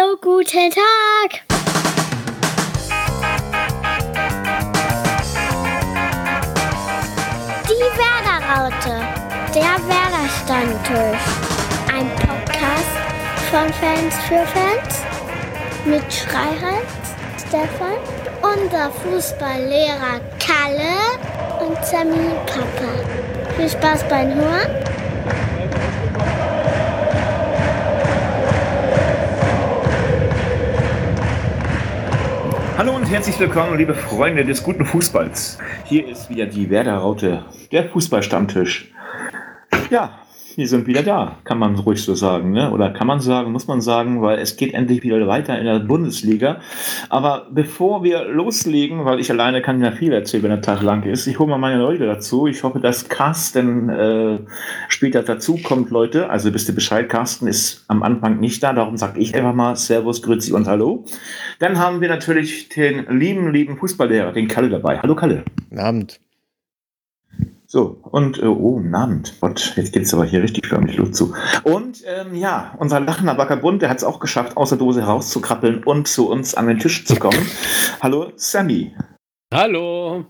Hallo, guten Tag. Die Werder-Raute, der Werder-Stammtisch. Ein Podcast von Fans für Fans mit Schreihals, Stefan, unser Fußballlehrer Kalle und Sammy Papa. Viel Spaß beim Hören. Hallo und herzlich willkommen, liebe Freunde des guten Fußballs. Hier ist wieder die Werder-Raute, der Fußballstammtisch. Ja, wir sind wieder da, kann man ruhig so sagen. Ne? Oder kann man sagen, muss man sagen, weil es geht endlich wieder weiter in der Bundesliga. Aber bevor wir loslegen, weil ich alleine kann ja viel erzählen, wenn der Tag lang ist, ich hole mal meine Leute dazu. Ich hoffe, dass Carsten äh, später dazu kommt, Leute. Also wisst ihr Bescheid, Carsten ist am Anfang nicht da, darum sage ich einfach mal Servus, Grüezi und Hallo. Dann haben wir natürlich den lieben, lieben Fußballlehrer, den Kalle dabei. Hallo Kalle. Guten Abend. So, und, äh, oh, Abend. Gott, jetzt geht es aber hier richtig förmlich los zu. Und, ähm, ja, unser lachender Wackerbund, der hat es auch geschafft, aus der Dose herauszukrabbeln und zu uns an den Tisch zu kommen. Hallo, Sammy. Hallo.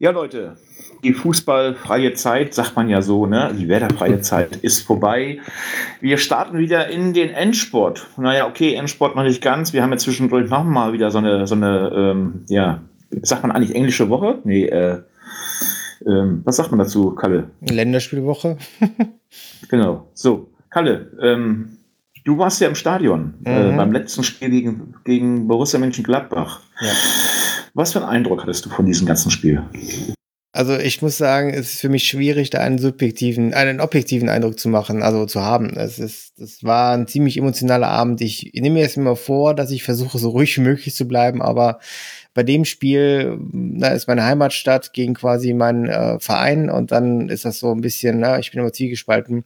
Ja, Leute, die fußballfreie Zeit, sagt man ja so, ne? Die Werderfreie Zeit ist vorbei. Wir starten wieder in den Endsport. Naja, okay, Endsport noch nicht ganz. Wir haben ja zwischendurch nochmal wieder so eine, so eine, ähm, ja, sagt man eigentlich englische Woche? Nee, äh, ähm, was sagt man dazu, Kalle? Länderspielwoche. genau. So, Kalle, ähm, du warst ja im Stadion äh, mhm. äh, beim letzten Spiel gegen, gegen Borussia Mönchengladbach. Ja. Was für einen Eindruck hattest du von diesem ganzen Spiel? Also ich muss sagen, es ist für mich schwierig, da einen subjektiven, einen objektiven Eindruck zu machen, also zu haben. Es ist, das war ein ziemlich emotionaler Abend. Ich, ich nehme mir jetzt immer vor, dass ich versuche, so ruhig wie möglich zu bleiben, aber bei dem Spiel, da ist meine Heimatstadt gegen quasi meinen äh, Verein und dann ist das so ein bisschen, na, ich bin immer zielgespalten.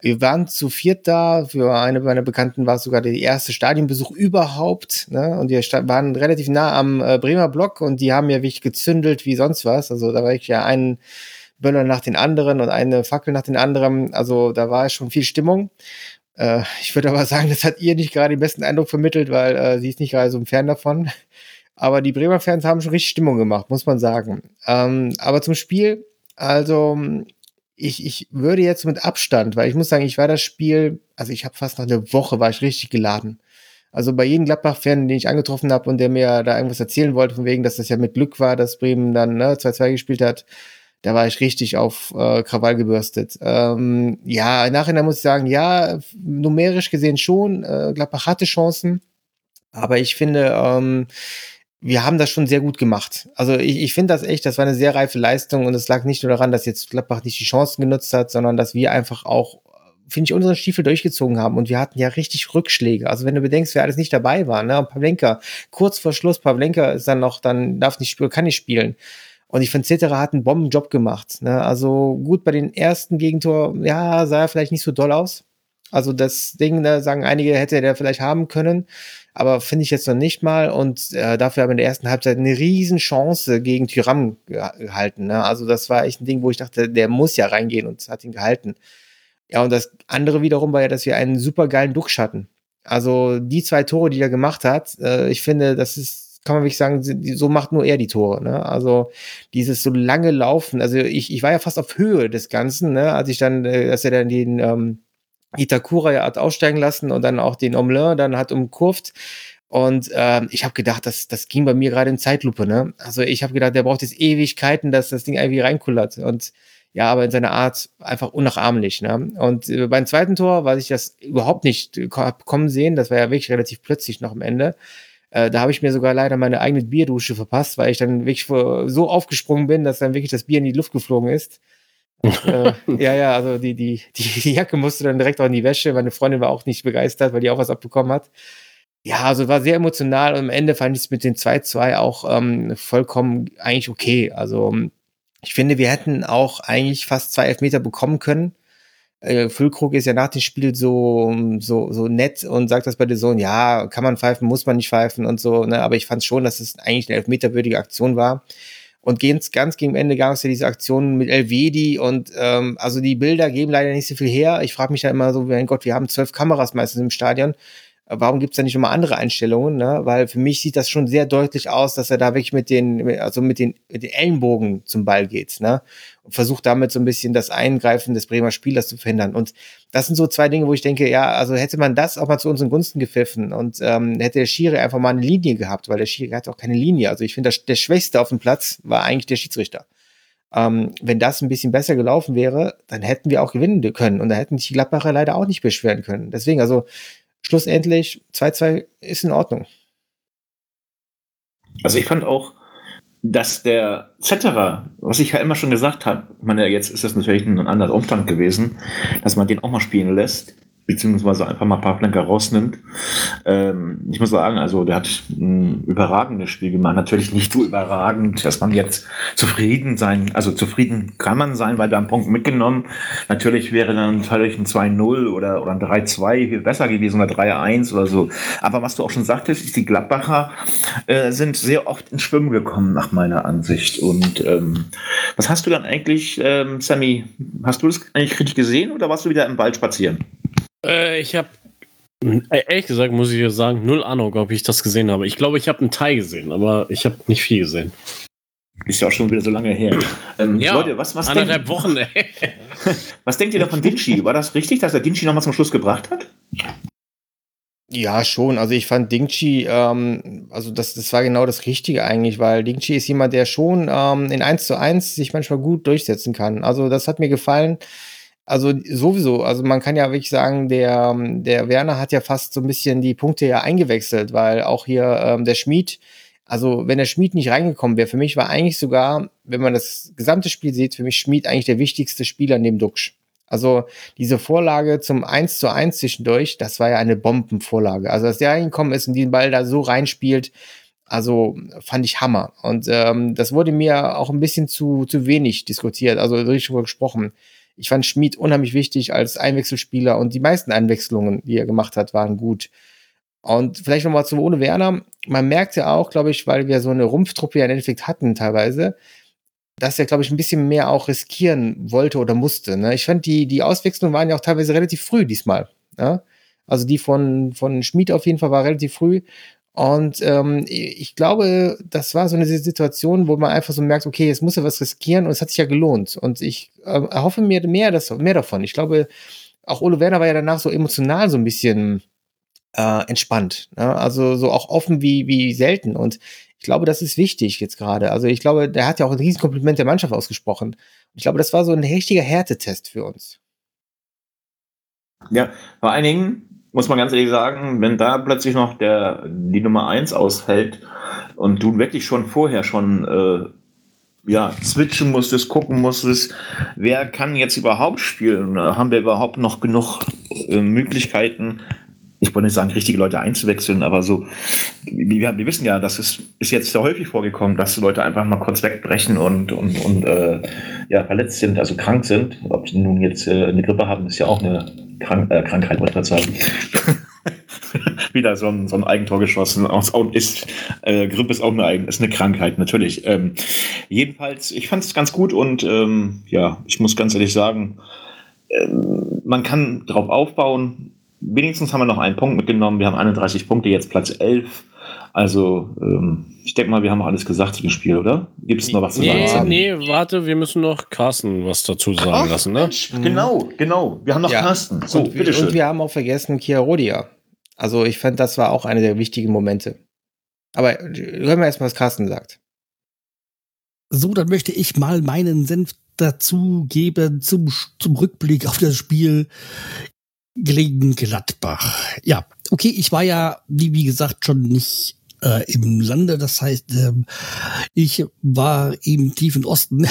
Wir waren zu viert da. Für eine meiner Bekannten war es sogar der erste Stadionbesuch überhaupt. Ne? Und wir waren relativ nah am äh, Bremer Block und die haben ja wirklich gezündelt wie sonst was. Also da war ich ja ein Böller nach den anderen und eine Fackel nach den anderen. Also da war schon viel Stimmung. Äh, ich würde aber sagen, das hat ihr nicht gerade den besten Eindruck vermittelt, weil äh, sie ist nicht gerade so Fan davon. Aber die Bremer Fans haben schon richtig Stimmung gemacht, muss man sagen. Ähm, aber zum Spiel, also ich, ich würde jetzt mit Abstand, weil ich muss sagen, ich war das Spiel, also ich habe fast nach einer Woche war ich richtig geladen. Also bei jedem Gladbach-Fan, den ich angetroffen habe und der mir da irgendwas erzählen wollte, von wegen, dass das ja mit Glück war, dass Bremen dann ne, 2-2 gespielt hat, da war ich richtig auf äh, Krawall gebürstet. Ähm, ja, im Nachhinein muss ich sagen, ja, numerisch gesehen schon, äh, Gladbach hatte Chancen, aber ich finde, ähm, wir haben das schon sehr gut gemacht. Also ich, ich finde das echt, das war eine sehr reife Leistung und es lag nicht nur daran, dass jetzt Gladbach nicht die Chancen genutzt hat, sondern dass wir einfach auch, finde ich, unsere Stiefel durchgezogen haben und wir hatten ja richtig Rückschläge. Also wenn du bedenkst, wer alles nicht dabei war, ne, Pavlenka, kurz vor Schluss, Pavlenka ist dann noch, dann darf nicht spielen, kann nicht spielen. Und ich finde, Cetera hat einen Bombenjob gemacht. Ne? Also gut, bei den ersten Gegentor, ja, sah er vielleicht nicht so doll aus. Also das Ding, da sagen einige, hätte er vielleicht haben können aber finde ich jetzt noch nicht mal. Und äh, dafür haben wir in der ersten Halbzeit eine riesen Chance gegen Tyram gehalten. Ne? Also das war echt ein Ding, wo ich dachte, der muss ja reingehen und hat ihn gehalten. Ja, und das andere wiederum war ja, dass wir einen super geilen Duxch hatten. Also die zwei Tore, die er gemacht hat, äh, ich finde, das ist, kann man wirklich sagen, so macht nur er die Tore. Ne? Also dieses so lange Laufen. Also ich, ich war ja fast auf Höhe des Ganzen, ne? als ich dann, äh, dass er dann den ähm, Itakura ja hat aussteigen lassen und dann auch den Omelin dann hat umkurvt. Und ähm, ich habe gedacht, das, das ging bei mir gerade in Zeitlupe. Ne? Also ich habe gedacht, der braucht jetzt Ewigkeiten, dass das Ding irgendwie reinkullert. Und ja, aber in seiner Art einfach unnachahmlich. Ne? Und äh, beim zweiten Tor, weil ich das überhaupt nicht kommen sehen, das war ja wirklich relativ plötzlich noch am Ende. Äh, da habe ich mir sogar leider meine eigene Bierdusche verpasst, weil ich dann wirklich so aufgesprungen bin, dass dann wirklich das Bier in die Luft geflogen ist äh, ja, ja, also die, die, die, Jacke musste dann direkt auch in die Wäsche. Meine Freundin war auch nicht begeistert, weil die auch was abbekommen hat. Ja, also war sehr emotional und am Ende fand ich es mit den 2-2 auch ähm, vollkommen eigentlich okay. Also ich finde, wir hätten auch eigentlich fast zwei Elfmeter bekommen können. Äh, Füllkrug ist ja nach dem Spiel so, so, so nett und sagt das bei der Sohn, ja, kann man pfeifen, muss man nicht pfeifen und so, ne? aber ich fand schon, dass es eigentlich eine elfmeterwürdige Aktion war. Und ganz, gegen Ende gab es ja diese Aktionen mit Elvedi und ähm, also die Bilder geben leider nicht so viel her. Ich frage mich ja immer so, mein Gott, wir haben zwölf Kameras meistens im Stadion. Warum gibt es da nicht immer andere Einstellungen? Ne? Weil für mich sieht das schon sehr deutlich aus, dass er da wirklich mit den, also mit den, mit den Ellenbogen zum Ball geht, ne? Und versucht damit so ein bisschen das Eingreifen des Bremer Spielers zu verhindern. Und das sind so zwei Dinge, wo ich denke, ja, also hätte man das auch mal zu unseren Gunsten gepfiffen und ähm, hätte der Schiri einfach mal eine Linie gehabt, weil der Schiri hat auch keine Linie. Also ich finde, der Schwächste auf dem Platz war eigentlich der Schiedsrichter. Ähm, wenn das ein bisschen besser gelaufen wäre, dann hätten wir auch gewinnen können und da hätten sich die Gladbacher leider auch nicht beschweren können. Deswegen, also schlussendlich 2-2 ist in Ordnung. Also ich fand auch, dass der Zetterer, was ich ja immer schon gesagt habe, ich meine, jetzt ist das natürlich ein anderer Umstand gewesen, dass man den auch mal spielen lässt beziehungsweise einfach mal ein paar Flanker rausnimmt. Ähm, ich muss sagen, also der hat ein überragendes Spiel gemacht. Natürlich nicht so überragend, dass man jetzt zufrieden sein, also zufrieden kann man sein, weil da einen Punkt mitgenommen. Natürlich wäre dann natürlich ein 2-0 oder, oder ein 3-2 viel besser gewesen oder 3-1 oder so. Aber was du auch schon sagtest, ist, die Gladbacher äh, sind sehr oft ins Schwimmen gekommen, nach meiner Ansicht. Und ähm, was hast du dann eigentlich, ähm, Sammy, hast du das eigentlich richtig gesehen oder warst du wieder im Wald spazieren? Äh, ich habe äh, ehrlich gesagt muss ich sagen, null Ahnung, ob ich das gesehen habe. Ich glaube, ich habe einen Teil gesehen, aber ich habe nicht viel gesehen. Ist ja auch schon wieder so lange her. Ähm, ja, Leute, was, was anderthalb Wochen, ey. was denkt ihr da von Dinci? War das richtig, dass er Dinci nochmal zum Schluss gebracht hat? Ja, schon. Also ich fand Dingchi, ähm, also das, das war genau das Richtige eigentlich, weil Dingchi ist jemand, der schon ähm, in 1 zu 1 sich manchmal gut durchsetzen kann. Also das hat mir gefallen. Also sowieso, also man kann ja wirklich sagen, der, der Werner hat ja fast so ein bisschen die Punkte ja eingewechselt, weil auch hier ähm, der Schmied, also wenn der Schmied nicht reingekommen wäre, für mich war eigentlich sogar, wenn man das gesamte Spiel sieht, für mich Schmied eigentlich der wichtigste Spieler neben Duxch. Also diese Vorlage zum 1 zu 1 zwischendurch, das war ja eine Bombenvorlage. Also dass der reingekommen ist und den Ball da so reinspielt, also fand ich Hammer. Und ähm, das wurde mir auch ein bisschen zu, zu wenig diskutiert, also richtig gesprochen. Ich fand Schmid unheimlich wichtig als Einwechselspieler und die meisten Einwechslungen, die er gemacht hat, waren gut. Und vielleicht nochmal zu ohne Werner. Man merkt ja auch, glaube ich, weil wir so eine Rumpftruppe ja im Endeffekt hatten teilweise, dass er, glaube ich, ein bisschen mehr auch riskieren wollte oder musste. Ne? Ich fand, die, die Auswechslungen waren ja auch teilweise relativ früh diesmal. Ja? Also die von, von Schmid auf jeden Fall war relativ früh. Und ähm, ich glaube, das war so eine Situation, wo man einfach so merkt, okay, jetzt muss er was riskieren und es hat sich ja gelohnt. Und ich äh, erhoffe mir mehr, das, mehr davon. Ich glaube, auch Ole Werner war ja danach so emotional so ein bisschen äh, entspannt. Ne? Also so auch offen wie, wie selten. Und ich glaube, das ist wichtig jetzt gerade. Also ich glaube, der hat ja auch ein Riesenkompliment der Mannschaft ausgesprochen. Ich glaube, das war so ein richtiger Härtetest für uns. Ja, vor allen Dingen, muss man ganz ehrlich sagen, wenn da plötzlich noch der, die Nummer 1 ausfällt und du wirklich schon vorher schon äh, ja, switchen musstest, gucken musstest, wer kann jetzt überhaupt spielen? Haben wir überhaupt noch genug äh, Möglichkeiten, ich wollte nicht sagen, richtige Leute einzuwechseln, aber so, wir, wir wissen ja, das ist, ist jetzt sehr häufig vorgekommen, dass Leute einfach mal kurz wegbrechen und, und, und äh, ja, verletzt sind, also krank sind. Ob sie nun jetzt äh, eine Grippe haben, ist ja auch eine Krank äh, Krankheit, wollte ich sagen. Wieder so ein, so ein Eigentor geschossen. Ist, äh, Grippe ist auch eine, ist eine Krankheit, natürlich. Ähm, jedenfalls, ich fand es ganz gut und ähm, ja, ich muss ganz ehrlich sagen, ähm, man kann drauf aufbauen. Wenigstens haben wir noch einen Punkt mitgenommen. Wir haben 31 Punkte, jetzt Platz 11. Also, ähm, ich denke mal, wir haben alles gesagt zu dem Spiel, oder? Gibt es noch was zu nee, sagen? Nee, warte, wir müssen noch Carsten was dazu sagen Ach, lassen, ne? Genau, genau. Wir haben noch ja. Carsten. So, und, bitteschön. Und wir haben auch vergessen Kia Rodia. Also, ich fand, das war auch einer der wichtigen Momente. Aber hören wir erstmal, was Carsten sagt. So, dann möchte ich mal meinen Senf dazu geben zum, zum Rückblick auf das Spiel gegen Gladbach. Ja, okay, ich war ja, wie gesagt, schon nicht äh, im Lande. Das heißt, äh, ich war im tiefen Osten.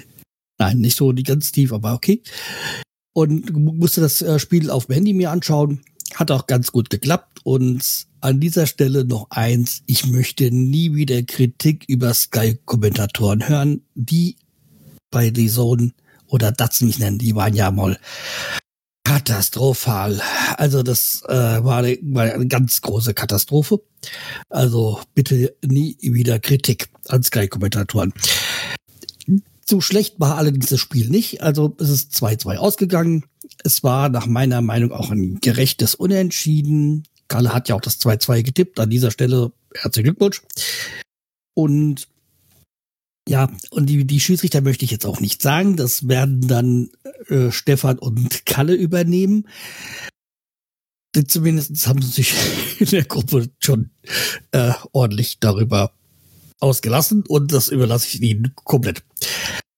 Nein, nicht so die ganz tief, aber okay. Und musste das äh, Spiel auf dem Handy mir anschauen. Hat auch ganz gut geklappt. Und an dieser Stelle noch eins. Ich möchte nie wieder Kritik über Sky-Kommentatoren hören, die bei The Zone oder Datz mich nennen. Die waren ja mal katastrophal. Also das äh, war, eine, war eine ganz große Katastrophe. Also bitte nie wieder Kritik an Sky-Kommentatoren. So schlecht war allerdings das Spiel nicht. Also es ist 2-2 ausgegangen. Es war nach meiner Meinung auch ein gerechtes Unentschieden. Kalle hat ja auch das 2-2 getippt. An dieser Stelle herzlichen Glückwunsch. Und ja, und die, die Schiedsrichter möchte ich jetzt auch nicht sagen. Das werden dann äh, Stefan und Kalle übernehmen. Zumindest haben sie sich in der Gruppe schon äh, ordentlich darüber ausgelassen und das überlasse ich Ihnen komplett.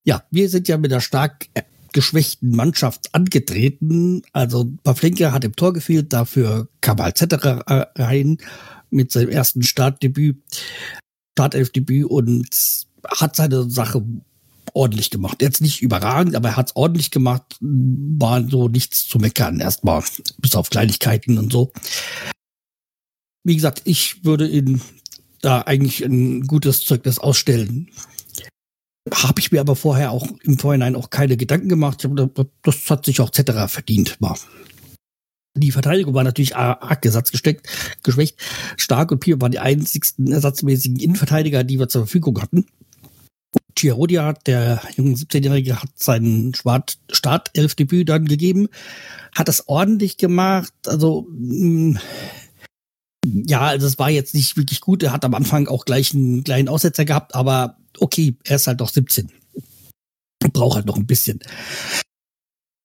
Ja, wir sind ja mit einer stark geschwächten Mannschaft angetreten. Also Pavlenka hat im Tor gefehlt, dafür kam Alzetterer rein mit seinem ersten Startdebüt, Startelfdebüt und hat seine Sache ordentlich gemacht. Jetzt nicht überragend, aber er hat es ordentlich gemacht. War so nichts zu meckern erstmal, bis auf Kleinigkeiten und so. Wie gesagt, ich würde ihn da eigentlich ein gutes Zeugnis ausstellen. Habe ich mir aber vorher auch im Vorhinein auch keine Gedanken gemacht. Das hat sich auch Zetterer verdient. Die Verteidigung war natürlich arg Gesetz gesteckt, geschwächt. Stark und Pio waren die einzigsten ersatzmäßigen Innenverteidiger, die wir zur Verfügung hatten. Chiarodia, der junge 17-Jährige, hat seinen Startelf-Debüt dann gegeben, hat das ordentlich gemacht. Also mh, mm, ja, also es war jetzt nicht wirklich gut. Er hat am Anfang auch gleich einen kleinen Aussetzer gehabt, aber okay, er ist halt noch 17. Braucht halt noch ein bisschen.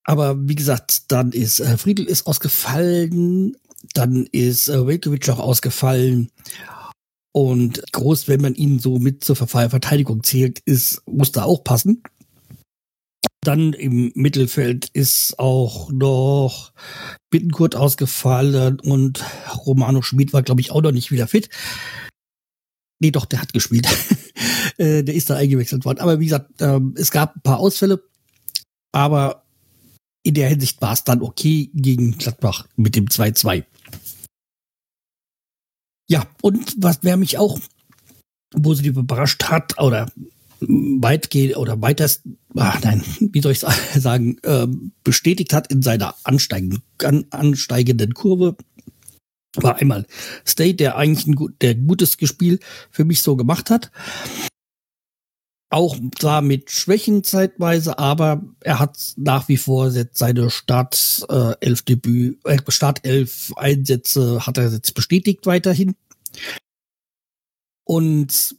Aber wie gesagt, dann ist äh, Friedel ist ausgefallen, dann ist äh, Velkovic auch ausgefallen. Und groß, wenn man ihn so mit zur Verteidigung zählt, ist, muss da auch passen. Dann im Mittelfeld ist auch noch Bittenkurt ausgefallen und Romano Schmid war, glaube ich, auch noch nicht wieder fit. Nee, doch, der hat gespielt. Äh, der ist da eingewechselt worden. Aber wie gesagt, ähm, es gab ein paar Ausfälle, aber in der Hinsicht war es dann okay gegen Gladbach mit dem 2-2. Ja, und was wer mich auch positiv überrascht hat oder weitgehend oder weitest, ach nein, wie soll ich sagen, äh, bestätigt hat in seiner ansteigenden, an, ansteigenden Kurve, war einmal State, der eigentlich ein gut, der gutes Spiel für mich so gemacht hat. Auch zwar mit Schwächen zeitweise, aber er hat nach wie vor seine Start äh, elf Debüt, äh, Startelf Einsätze hat er jetzt bestätigt weiterhin. Und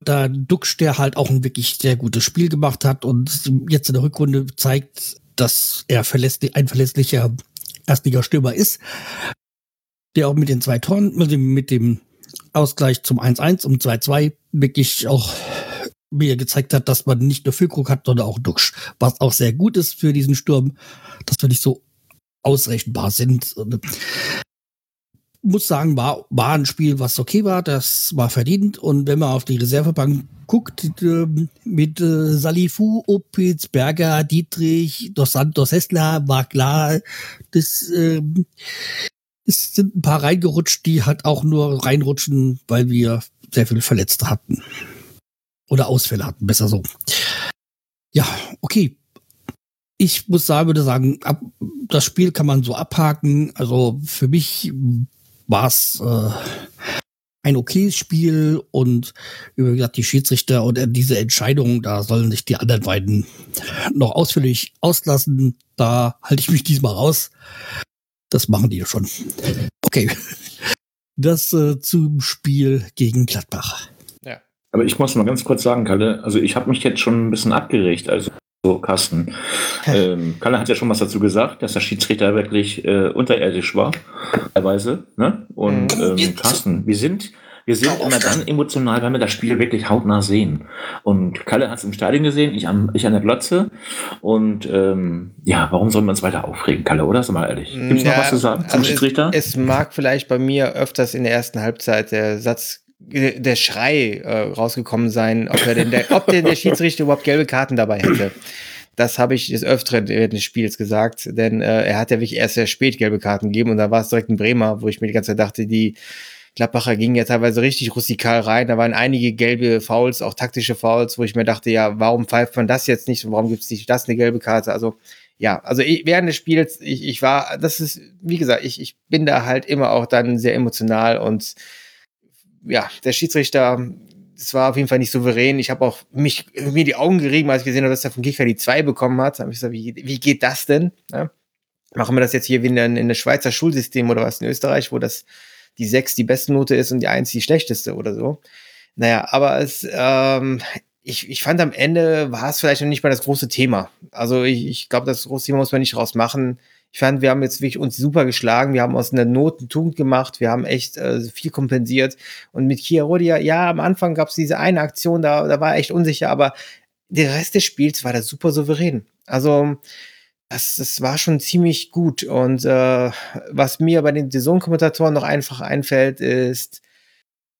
da Duxch, der halt auch ein wirklich sehr gutes Spiel gemacht hat und jetzt in der Rückrunde zeigt, dass er verlässlich, ein verlässlicher Erstliga-Stürmer ist, der auch mit den zwei Toren, mit dem, mit dem Ausgleich zum 1-1 und 2-2 wirklich auch mir gezeigt hat, dass man nicht nur Füllkrug hat, sondern auch Duxch, was auch sehr gut ist für diesen Sturm, dass wir nicht so ausrechenbar sind muss sagen, war, war ein Spiel, was okay war, das war verdient. Und wenn man auf die Reservebank guckt, äh, mit äh, Salifu, Opitz, Berger, Dietrich, Dos Santos, Hessler, war klar, das, äh, es sind ein paar reingerutscht, die halt auch nur reinrutschen, weil wir sehr viele Verletzte hatten. Oder Ausfälle hatten, besser so. Ja, okay. Ich muss sagen, würde sagen, ab, das Spiel kann man so abhaken. Also für mich war es äh, ein okayes Spiel und wie gesagt, die Schiedsrichter und diese Entscheidung, da sollen sich die anderen beiden noch ausführlich auslassen. Da halte ich mich diesmal raus. Das machen die schon. Okay. Das äh, zum Spiel gegen Gladbach. Aber ich muss mal ganz kurz sagen, Kalle, also ich habe mich jetzt schon ein bisschen abgeregt. Also so, Carsten. Ähm, Kalle hat ja schon was dazu gesagt, dass der Schiedsrichter wirklich äh, unterirdisch war, teilweise. Ne? Und mhm. ähm, Carsten, wir sind, wir sind immer dann emotional, wenn wir das Spiel wirklich hautnah sehen. Und Kalle hat es im Stadion gesehen, ich, am, ich an der Glotze. Und ähm, ja, warum sollen wir uns weiter aufregen, Kalle, oder? Sag mal ehrlich. Gibt es ja, noch was zu sagen zum also Schiedsrichter? Es, es mag vielleicht bei mir öfters in der ersten Halbzeit der Satz der Schrei äh, rausgekommen sein, ob, er denn der, ob denn der Schiedsrichter überhaupt gelbe Karten dabei hätte. Das habe ich des Öfteren während des Spiels gesagt, denn äh, er hat ja wirklich erst sehr spät gelbe Karten gegeben und da war es direkt ein Bremer, wo ich mir die ganze Zeit dachte, die Gladbacher gingen ja teilweise richtig rustikal rein. Da waren einige gelbe Fouls, auch taktische Fouls, wo ich mir dachte, ja, warum pfeift man das jetzt nicht und warum gibt es nicht das eine gelbe Karte? Also ja, also ich, während des Spiels, ich, ich war, das ist, wie gesagt, ich, ich bin da halt immer auch dann sehr emotional und ja, der Schiedsrichter, es war auf jeden Fall nicht souverän. Ich habe auch mich mir die Augen gerieben, als ich gesehen habe, dass er von Kicker die 2 bekommen hat. Habe ich gesagt, wie, wie geht das denn? Ja? Machen wir das jetzt hier wie in, in der Schweizer Schulsystem oder was in Österreich, wo das die 6 die beste Note ist und die 1 die schlechteste oder so. Naja, aber es, ähm, ich, ich fand am Ende war es vielleicht noch nicht mal das große Thema. Also ich, ich glaube, das große Thema muss man nicht rausmachen. Ich fand, wir haben jetzt wirklich uns super geschlagen. Wir haben aus einer Not eine Tugend gemacht. Wir haben echt äh, viel kompensiert. Und mit Kia Rodia, ja, am Anfang gab es diese eine Aktion, da, da war echt unsicher, aber der Rest des Spiels war da super souverän. Also, das, das war schon ziemlich gut. Und äh, was mir bei den Saisonkommentatoren noch einfach einfällt, ist,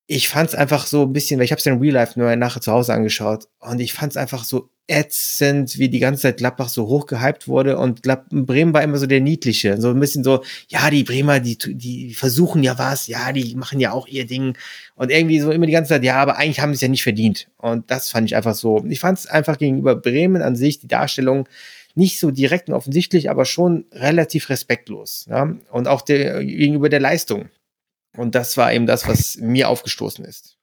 ich fand es einfach so ein bisschen, weil ich habe es in Real Life nur nachher zu Hause angeschaut und ich fand es einfach so ätzend, wie die ganze Zeit Gladbach so hochgehypt wurde und Glad Bremen war immer so der niedliche, so ein bisschen so, ja, die Bremer, die, die versuchen ja was, ja, die machen ja auch ihr Ding und irgendwie so immer die ganze Zeit, ja, aber eigentlich haben sie es ja nicht verdient und das fand ich einfach so, ich fand es einfach gegenüber Bremen an sich, die Darstellung nicht so direkt und offensichtlich, aber schon relativ respektlos ja? und auch der, gegenüber der Leistung. Und das war eben das, was mir aufgestoßen ist.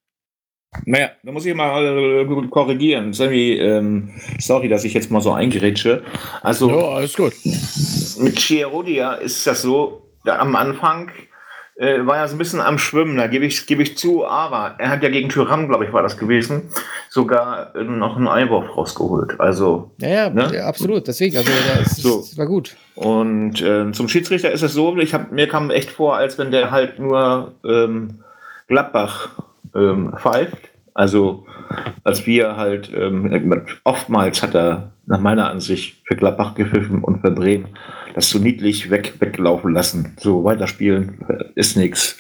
Naja, da muss ich mal äh, korrigieren. Sammy, ähm, sorry, dass ich jetzt mal so eingerätsche. Also, Ja, alles gut. mit Chiarodia ist das so, da am Anfang äh, war er so ein bisschen am Schwimmen, da gebe ich, gebe ich zu, aber er hat ja gegen Tyrann, glaube ich, war das gewesen, sogar äh, noch einen Einwurf rausgeholt. Also, Ja, ja, Ne? ja absolut. Deswegen, also das, So. das war gut. Und äh, zum Schiedsrichter ist es so, ich hab, mir kam echt vor, als wenn der halt nur ähm, Gladbach ähm, pfeift. Also als wir halt, ähm, oftmals hat er nach meiner Ansicht für Gladbach gepfiffen und für Bremen das so niedlich weg, weglaufen lassen. So weiterspielen äh, ist nichts.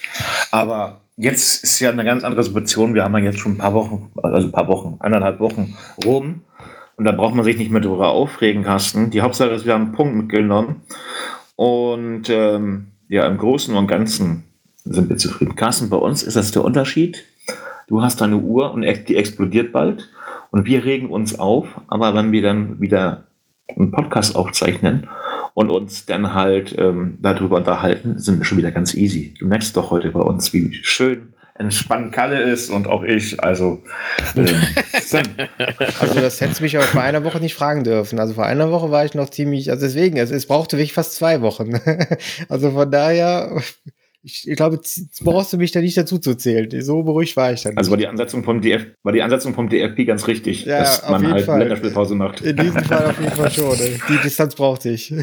Aber jetzt ist ja eine ganz andere Situation. Wir haben ja jetzt schon ein paar Wochen, also ein paar Wochen, eineinhalb Wochen rum. Und da braucht man sich nicht mehr darüber aufregen, Carsten. Die Hauptsache ist, wir haben einen Punkt mitgenommen. Und ähm, ja, im Großen und Ganzen sind wir zufrieden. Carsten, bei uns ist das der Unterschied. Du hast deine Uhr und die explodiert bald. Und wir regen uns auf. Aber wenn wir dann wieder einen Podcast aufzeichnen und uns dann halt ähm, darüber unterhalten, sind wir schon wieder ganz easy. Du merkst doch heute bei uns, wie schön entspannt Kalle ist und auch ich. Also, ähm, Also das hättest du mich aber vor einer Woche nicht fragen dürfen. Also vor einer Woche war ich noch ziemlich, also deswegen, es, es brauchte wirklich fast zwei Wochen. Also von daher, ich, ich glaube, brauchst du mich da nicht dazu zu zählen. So beruhigt war ich dann. Also war die Ansetzung vom DF, war die Ansetzung vom DFB ganz richtig, Ja, dass auf man jeden halt Fall. Länderspielpause macht. In diesem Fall auf jeden Fall schon. ey. Die Distanz brauchte ich.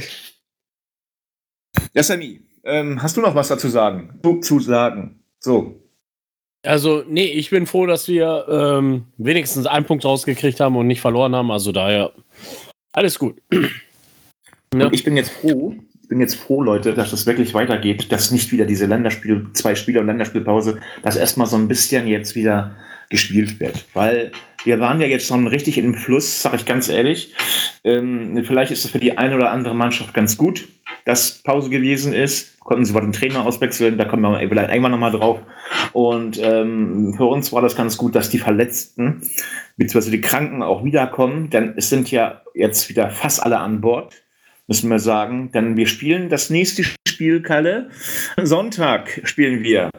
Ja, Sammy, ähm, hast du noch was dazu sagen? Zu, zu sagen. So. Also, nee, ich bin froh, dass wir ähm, wenigstens einen Punkt rausgekriegt haben und nicht verloren haben. Also daher alles gut. Ja. Und ich bin jetzt froh, bin jetzt froh, Leute, dass es wirklich weitergeht, dass nicht wieder diese Länderspiel, zwei Spiele und Länderspielpause, dass erstmal so ein bisschen jetzt wieder gespielt wird. Weil wir waren ja jetzt schon richtig im Fluss, sage ich ganz ehrlich. Ähm, vielleicht ist es für die eine oder andere Mannschaft ganz gut, dass Pause gewesen ist. Konnten sie mal den Trainer auswechseln, da kommen wir vielleicht irgendwann nochmal drauf. Und ähm, für uns war das ganz gut, dass die Verletzten bzw. die Kranken auch wiederkommen, denn es sind ja jetzt wieder fast alle an Bord müssen wir sagen. Denn wir spielen das nächste Spiel, Kalle. Sonntag spielen wir.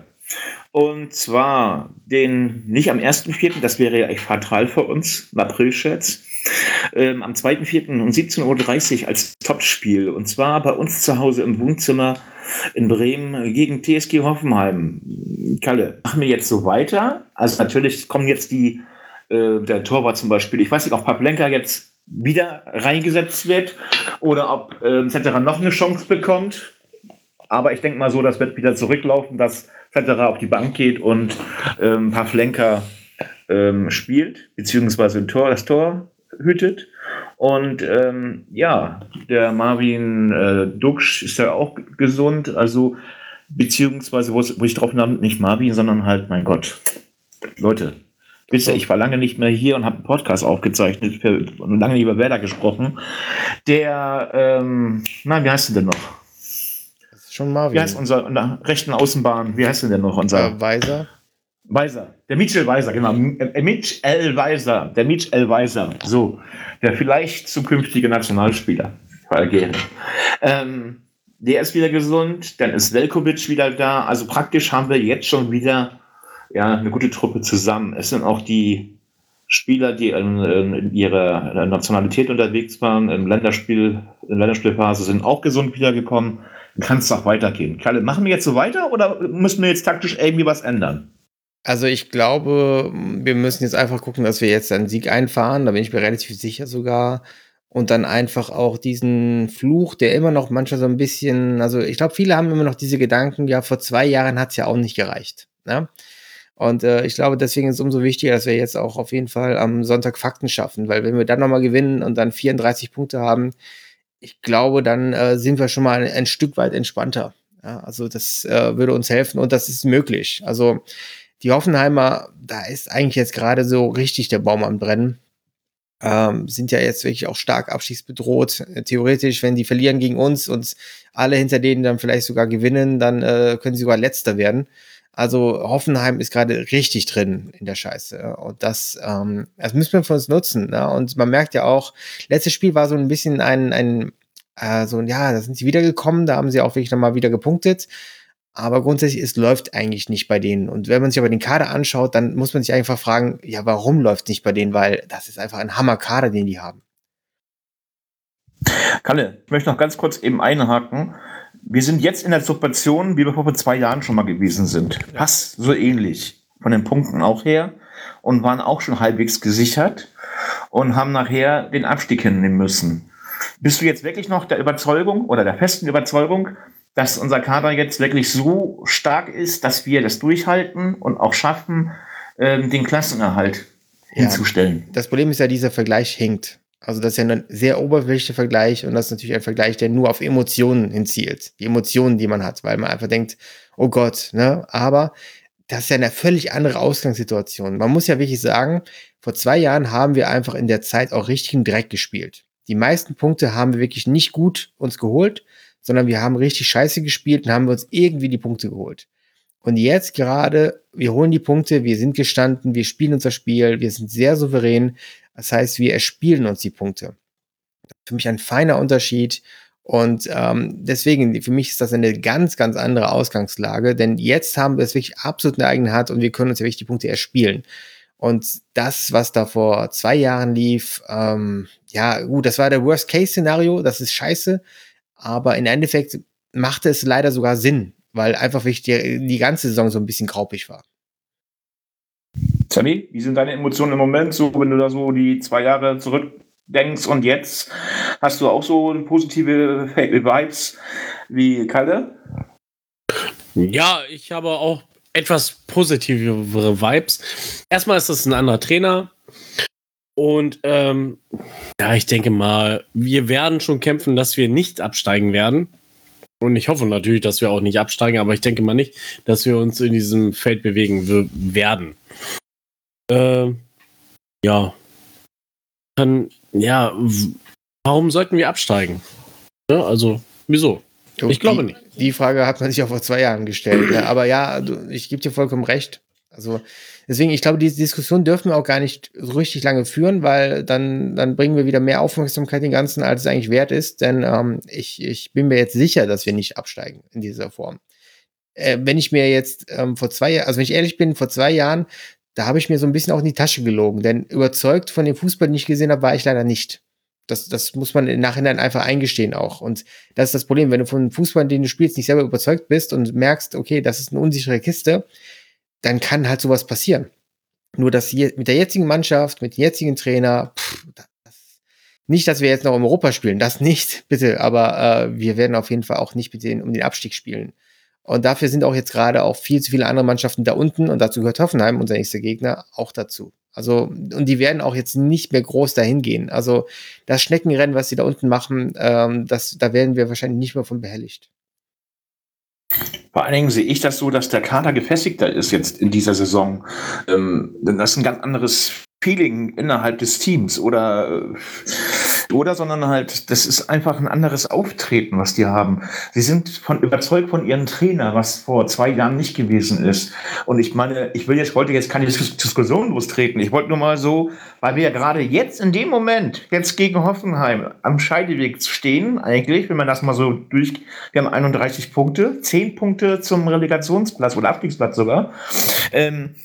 Und zwar den, nicht am 1.4., das wäre ja echt fatal für uns, im April-Scherz. Ähm, am 2.4. um 17.30 Uhr als Topspiel. Und zwar bei uns zu Hause im Wohnzimmer in Bremen gegen TSG Hoffenheim. Kalle, machen wir jetzt so weiter? Also natürlich kommen jetzt die, äh, der Torwart zum Beispiel, ich weiß nicht, ob Pavlenka jetzt wieder reingesetzt wird oder ob äh, Cetera noch eine Chance bekommt. Aber ich denke mal so, das wird wieder zurücklaufen, dass Cetera auf die Bank geht und ähm, ein paar Flenker ähm, spielt, beziehungsweise ein Tor, das Tor hütet. Und ähm, ja, der Marvin äh, Duksch ist ja auch gesund, also beziehungsweise, wo ich drauf nahm, nicht Marvin, sondern halt, mein Gott, Leute, wisst ihr, ich war lange nicht mehr hier und habe einen Podcast aufgezeichnet und lange nicht über Werder gesprochen. Der, ähm, nein, wie heißt denn der noch? Das ist schon Marvin. Wie heißt unser der rechten Außenbahn? Wie heißt denn der noch? Unser äh, Weiser. Weiser. Der Mitchell Weiser, genau. Äh, Mitchell Weiser. Der Mitchell Weiser. So. Der vielleicht zukünftige Nationalspieler Algerien. Ähm, der ist wieder gesund. Dann ist Velkovic wieder da. Also praktisch haben wir jetzt schon wieder ja, eine gute Truppe zusammen. Es sind auch die Spieler, die in, in ihrer Nationalität unterwegs waren, im Länderspiel, in Länderspielphase, sind auch gesund wiedergekommen. Kann es doch weitergehen. Kalle, machen wir jetzt so weiter oder müssen wir jetzt taktisch irgendwie was ändern? Also ich glaube, wir müssen jetzt einfach gucken, dass wir jetzt einen Sieg einfahren. Da bin ich mir relativ sicher sogar. Und dann einfach auch diesen Fluch, der immer noch manchmal so ein bisschen, also ich glaube, viele haben immer noch diese Gedanken, ja, vor zwei Jahren hat es ja auch nicht gereicht. Ne? Und äh, ich glaube, deswegen ist es umso wichtiger, dass wir jetzt auch auf jeden Fall am Sonntag Fakten schaffen, weil wenn wir dann nochmal gewinnen und dann 34 Punkte haben, ich glaube, dann äh, sind wir schon mal ein, ein Stück weit entspannter. Ja, also das äh, würde uns helfen und das ist möglich. Also die Hoffenheimer, da ist eigentlich jetzt gerade so richtig der Baum am Brennen. Ähm, sind ja jetzt wirklich auch stark abschiedsbedroht. Theoretisch, wenn die verlieren gegen uns und alle hinter denen dann vielleicht sogar gewinnen, dann äh, können sie sogar letzter werden. Also Hoffenheim ist gerade richtig drin in der Scheiße. Und das, ähm, das müssen wir von uns nutzen. Ne? Und man merkt ja auch, letztes Spiel war so ein bisschen ein, ein äh, so, ja, da sind sie wiedergekommen, da haben sie auch wirklich nochmal wieder gepunktet. Aber grundsätzlich, es läuft eigentlich nicht bei denen. Und wenn man sich aber den Kader anschaut, dann muss man sich einfach fragen, ja, warum läuft nicht bei denen? Weil das ist einfach ein Hammer-Kader, den die haben. Kalle, ich möchte noch ganz kurz eben einhaken. Wir sind jetzt in der Situation, wie wir vor zwei Jahren schon mal gewesen sind. Passt so ähnlich. Von den Punkten auch her. Und waren auch schon halbwegs gesichert. Und haben nachher den Abstieg hinnehmen müssen. Bist du jetzt wirklich noch der Überzeugung oder der festen Überzeugung, dass unser Kader jetzt wirklich so stark ist, dass wir das durchhalten und auch schaffen, ähm, den Klassenerhalt ja, hinzustellen. Das Problem ist ja, dieser Vergleich hinkt. Also das ist ja ein sehr oberflächlicher Vergleich und das ist natürlich ein Vergleich, der nur auf Emotionen hinzielt. Die Emotionen, die man hat, weil man einfach denkt, oh Gott, ne? Aber das ist ja eine völlig andere Ausgangssituation. Man muss ja wirklich sagen, vor zwei Jahren haben wir einfach in der Zeit auch richtigen Dreck gespielt. Die meisten Punkte haben wir wirklich nicht gut uns geholt, sondern wir haben richtig scheiße gespielt und haben uns irgendwie die Punkte geholt. Und jetzt gerade, wir holen die Punkte, wir sind gestanden, wir spielen unser Spiel, wir sind sehr souverän. Das heißt, wir erspielen uns die Punkte. Für mich ein feiner Unterschied. Und ähm, deswegen, für mich ist das eine ganz, ganz andere Ausgangslage, denn jetzt haben wir es wirklich absolut in der eigenen Hand und wir können uns ja wirklich die Punkte erspielen. Und das, was da vor zwei Jahren lief, ähm, ja, gut, das war der Worst-Case-Szenario, das ist scheiße. Aber im Endeffekt machte es leider sogar Sinn, weil einfach wirklich die, die ganze Saison so ein bisschen graupig war. Sammy, wie sind deine Emotionen im Moment, so wenn du da so die zwei Jahre zurückdenkst und jetzt hast du auch so positive Vibes wie Kalle? Ja, ich habe auch etwas positivere Vibes. Erstmal ist das ein anderer Trainer. Und ähm, ja, ich denke mal, wir werden schon kämpfen, dass wir nicht absteigen werden. Und ich hoffe natürlich, dass wir auch nicht absteigen, aber ich denke mal nicht, dass wir uns in diesem Feld bewegen werden. Äh, ja. Dann, ja, warum sollten wir absteigen? Ja, also, wieso? Ich glaube nicht. Die Frage hat man sich auch vor zwei Jahren gestellt. Ne? Aber ja, ich gebe dir vollkommen recht. Also deswegen, ich glaube, diese Diskussion dürfen wir auch gar nicht so richtig lange führen, weil dann, dann bringen wir wieder mehr Aufmerksamkeit den Ganzen, als es eigentlich wert ist. Denn ähm, ich, ich bin mir jetzt sicher, dass wir nicht absteigen in dieser Form. Äh, wenn ich mir jetzt ähm, vor zwei Jahren, also wenn ich ehrlich bin, vor zwei Jahren, da habe ich mir so ein bisschen auch in die Tasche gelogen. Denn überzeugt von dem Fußball, den ich gesehen habe, war ich leider nicht. Das, das muss man im Nachhinein einfach eingestehen auch. Und das ist das Problem, wenn du von Fußball, den du spielst, nicht selber überzeugt bist und merkst, okay, das ist eine unsichere Kiste, dann kann halt sowas passieren. Nur dass je, mit der jetzigen Mannschaft, mit dem jetzigen Trainer, pff, das, nicht, dass wir jetzt noch in Europa spielen, das nicht, bitte, aber äh, wir werden auf jeden Fall auch nicht mit denen um den Abstieg spielen. Und dafür sind auch jetzt gerade auch viel zu viele andere Mannschaften da unten und dazu gehört Hoffenheim, unser nächster Gegner, auch dazu. Also, und die werden auch jetzt nicht mehr groß dahin gehen. Also, das Schneckenrennen, was sie da unten machen, ähm, das, da werden wir wahrscheinlich nicht mehr von behelligt. Vor allen Dingen sehe ich das so, dass der Kader gefestigter ist jetzt in dieser Saison. Ähm, das ist ein ganz anderes Feeling innerhalb des Teams oder äh, oder, sondern halt, das ist einfach ein anderes Auftreten, was die haben. Sie sind von, überzeugt von ihrem Trainer, was vor zwei Jahren nicht gewesen ist. Und ich meine, ich will jetzt, wollte jetzt keine Dis Diskussion lostreten. Ich wollte nur mal so, weil wir ja gerade jetzt in dem Moment, jetzt gegen Hoffenheim, am Scheideweg stehen, eigentlich, wenn man das mal so durch, wir haben 31 Punkte, 10 Punkte zum Relegationsplatz oder Abstiegsplatz sogar. Ähm,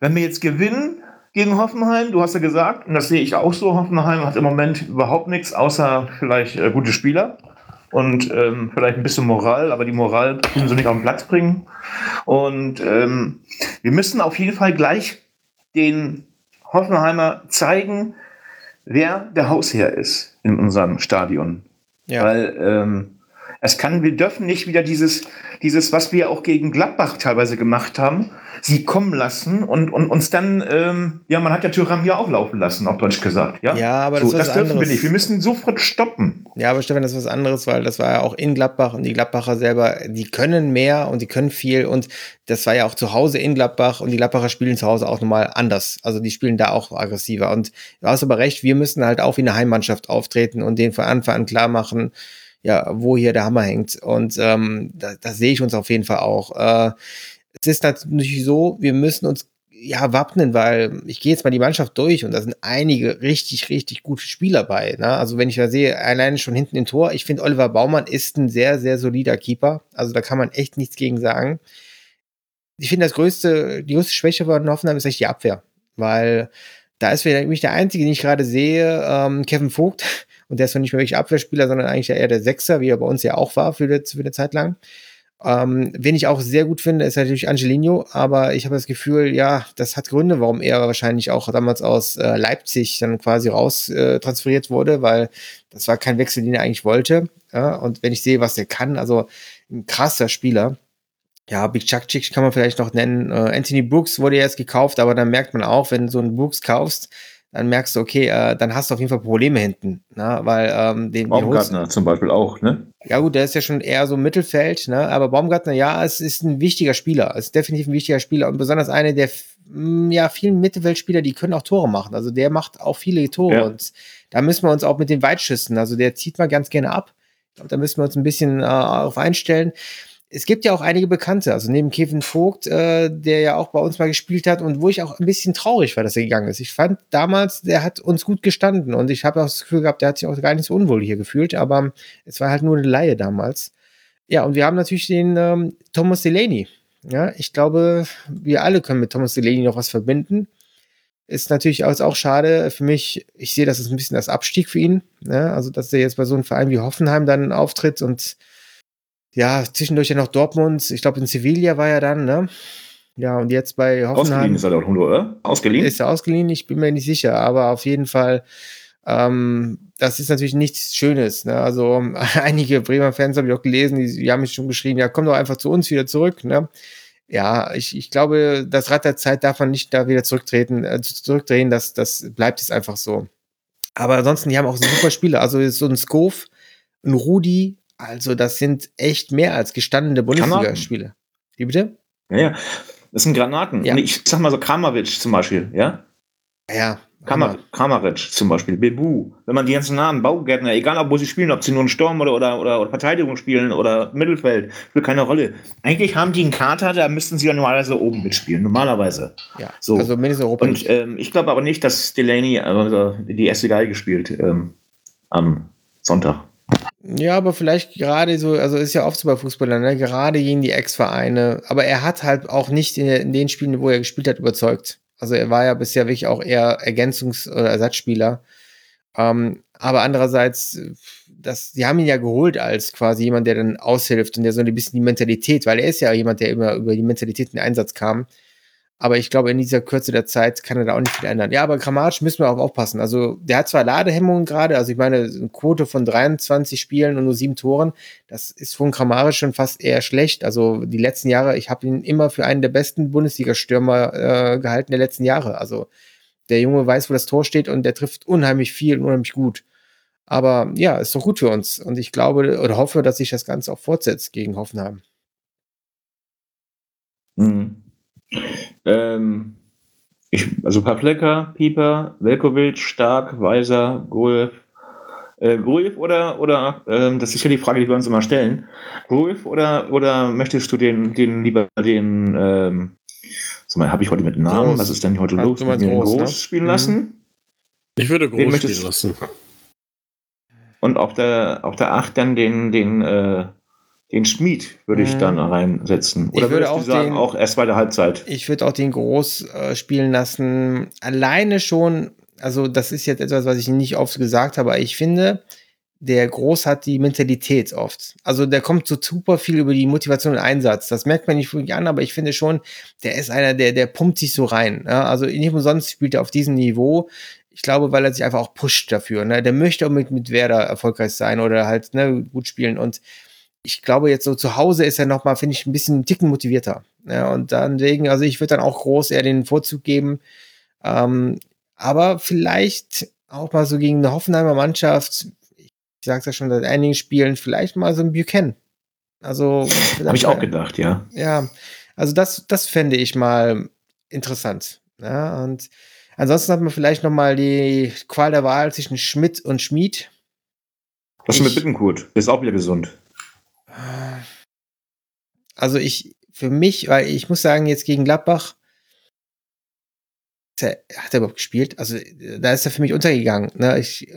wenn wir jetzt gewinnen, gegen Hoffenheim. Du hast ja gesagt, und das sehe ich auch so, Hoffenheim hat im Moment überhaupt nichts, außer vielleicht äh, gute Spieler und ähm, vielleicht ein bisschen Moral, aber die Moral können sie nicht auf den Platz bringen. Und ähm, wir müssen auf jeden Fall gleich den Hoffenheimer zeigen, wer der Hausherr ist in unserem Stadion. Ja. Weil ähm, es kann, wir dürfen nicht wieder dieses, dieses, was wir auch gegen Gladbach teilweise gemacht haben, sie kommen lassen und, und uns dann, ähm, ja, man hat ja Tyram hier auch laufen lassen, auf Deutsch gesagt. Ja, ja aber das, so, das dürfen anderes. wir nicht. Wir müssen sofort stoppen. Ja, aber Stefan, das ist was anderes, weil das war ja auch in Gladbach und die Gladbacher selber, die können mehr und die können viel und das war ja auch zu Hause in Gladbach und die Gladbacher spielen zu Hause auch nochmal anders. Also die spielen da auch aggressiver und du hast aber recht, wir müssen halt auch wie eine Heimmannschaft auftreten und den von Anfang an klar machen, ja, wo hier der Hammer hängt. Und ähm, da, da sehe ich uns auf jeden Fall auch. Äh, es ist natürlich so, wir müssen uns ja wappnen, weil ich gehe jetzt mal die Mannschaft durch und da sind einige richtig, richtig gute Spieler bei. Ne? Also wenn ich da sehe, alleine schon hinten im Tor, ich finde Oliver Baumann ist ein sehr, sehr solider Keeper. Also da kann man echt nichts gegen sagen. Ich finde, das größte, die größte Schwäche von Hoffenheim ist echt die Abwehr, weil da ist nämlich der Einzige, den ich gerade sehe, ähm, Kevin Vogt, und der ist noch nicht mehr wirklich Abwehrspieler, sondern eigentlich eher der Sechser, wie er bei uns ja auch war für, für eine Zeit lang. Ähm, wen ich auch sehr gut finde, ist natürlich Angelino, aber ich habe das Gefühl, ja, das hat Gründe, warum er wahrscheinlich auch damals aus äh, Leipzig dann quasi raus äh, transferiert wurde, weil das war kein Wechsel, den er eigentlich wollte. Ja? Und wenn ich sehe, was er kann, also ein krasser Spieler. Ja, Big Chuck Chick kann man vielleicht noch nennen. Äh, Anthony Brooks wurde jetzt gekauft, aber dann merkt man auch, wenn du so einen Brooks kaufst, dann merkst du, okay, äh, dann hast du auf jeden Fall Probleme hinten, ne? weil ähm, den Baumgartner zum Beispiel auch, ne? Ja gut, der ist ja schon eher so Mittelfeld, ne? Aber Baumgartner, ja, es ist ein wichtiger Spieler, es ist definitiv ein wichtiger Spieler und besonders einer der mm, ja vielen Mittelfeldspieler, die können auch Tore machen. Also der macht auch viele Tore ja. und da müssen wir uns auch mit den Weitschüssen, also der zieht mal ganz gerne ab. Da müssen wir uns ein bisschen äh, darauf einstellen es gibt ja auch einige Bekannte, also neben Kevin Vogt, äh, der ja auch bei uns mal gespielt hat und wo ich auch ein bisschen traurig war, dass er gegangen ist. Ich fand damals, der hat uns gut gestanden und ich habe auch das Gefühl gehabt, der hat sich auch gar nicht so unwohl hier gefühlt, aber es war halt nur eine Laie damals. Ja, und wir haben natürlich den ähm, Thomas Delaney. Ja, ich glaube, wir alle können mit Thomas Delaney noch was verbinden. Ist natürlich auch schade für mich. Ich sehe, das ist ein bisschen das Abstieg für ihn. Ja, also, dass er jetzt bei so einem Verein wie Hoffenheim dann auftritt und ja, zwischendurch ja noch Dortmund, ich glaube in Sevilla war er dann, ne? Ja, und jetzt bei Hoffenheim. Ausgeliehen ist er dort, oder? Ausgeliehen? Ist er ausgeliehen? Ich bin mir nicht sicher, aber auf jeden Fall, ähm, das ist natürlich nichts Schönes. Ne? Also einige Bremer Fans habe ich auch gelesen, die, die haben mich schon geschrieben, ja, komm doch einfach zu uns wieder zurück. Ne? Ja, ich, ich glaube, das Rad der Zeit darf man nicht da wieder zurücktreten, äh, zurückdrehen, das, das bleibt jetzt einfach so. Aber ansonsten, die haben auch super Spieler. Also so ein Skov, ein Rudi, also, das sind echt mehr als gestandene Bundesligaspiele. Wie bitte? Ja, ja. Das sind Granaten. Ja. Ich sag mal so Kramaric zum Beispiel, ja? Ja. Kamar Kramaric zum Beispiel, Bebu. Wenn man die ganzen Namen, Baugärtner, egal ob wo sie spielen, ob sie nur einen Sturm oder, oder, oder, oder Verteidigung spielen oder Mittelfeld, spielt keine Rolle. Eigentlich haben die einen Kater, da müssten sie ja normalerweise oben mitspielen. Normalerweise. Ja. So. Also mindestens Europa. Und ähm, ich glaube aber nicht, dass Delaney also die erste Geige spielt ähm, am Sonntag. Ja, aber vielleicht gerade so, also ist ja oft so bei Fußballern, ne? gerade gegen die Ex-Vereine. Aber er hat halt auch nicht in, in, den Spielen, wo er gespielt hat, überzeugt. Also er war ja bisher wirklich auch eher Ergänzungs- oder Ersatzspieler. Ähm, aber andererseits, das, die haben ihn ja geholt als quasi jemand, der dann aushilft und der so ein bisschen die Mentalität, weil er ist ja jemand, der immer über die Mentalität in den Einsatz kam. Aber ich glaube, in dieser Kürze der Zeit kann er da auch nicht viel ändern. Ja, aber grammatisch müssen wir auch aufpassen. Also, der hat zwar Ladehemmungen gerade, also ich meine, eine Quote von 23 Spielen und nur sieben Toren, das ist von grammatisch schon fast eher schlecht. Also, die letzten Jahre, ich habe ihn immer für einen der besten Bundesliga-Stürmer äh, gehalten der letzten Jahre. Also, der Junge weiß, wo das Tor steht und der trifft unheimlich viel und unheimlich gut. Aber ja, ist doch gut für uns. Und ich glaube oder hoffe, dass sich das Ganze auch fortsetzt gegen Hoffenheim. Mhm. Ähm, Ich, also Pavleka, Pieper, Velkovic, Stark, Weiser, Gruev. Äh, Gruev oder, oder ähm, das ist ja die Frage, die wir uns immer stellen. Gruev oder, oder möchtest du den, den lieber den, ähm, sag mal, habe ich heute mit Namen, Groß. was ist denn heute los? Mit dem Groß, ne? spielen Mhm. lassen? Ich würde groß möchtest spielen lassen. Und auf der, auf der 8 dann den, den, äh, den Schmied würde ich Mhm. dann reinsetzen. Ich Oder würde würdest du auch sagen, den- auch erst zweite Halbzeit? Ich würde auch den Groß äh, spielen lassen. Alleine schon, also das ist jetzt etwas, was ich nicht oft gesagt habe, aber ich finde, der Groß hat die Mentalität oft. Also der kommt so super viel über die Motivation und Einsatz. Das merkt man nicht wirklich an, aber ich finde schon, der ist einer, der, der pumpt sich so rein. Ja? Also nicht umsonst spielt er auf diesem Niveau. Ich glaube, weil er sich einfach auch pusht dafür. Ne? Der möchte auch mit, mit Werder erfolgreich sein oder halt ne, gut spielen. Und ich glaube, jetzt so zu Hause ist er nochmal, finde ich, ein bisschen einen Ticken motivierter. Ja, und dann wegen, also ich würde dann auch groß eher den Vorzug geben. Ähm, aber vielleicht auch mal so gegen eine Hoffenheimer Mannschaft, ich sage es ja schon seit einigen Spielen, vielleicht mal so ein Buchanan. Also, Habe ich auch gedacht, ja. ja, also das, das fände ich mal interessant. Ja, und ansonsten hat man vielleicht noch mal die Qual der Wahl zwischen Schmidt und Schmied. Was ist mit Bittenkurt? Der ist auch wieder gesund. Also ich, für mich, weil ich muss sagen, jetzt gegen Gladbach, hat er überhaupt gespielt? Also da ist er für mich untergegangen. Ne? Ich,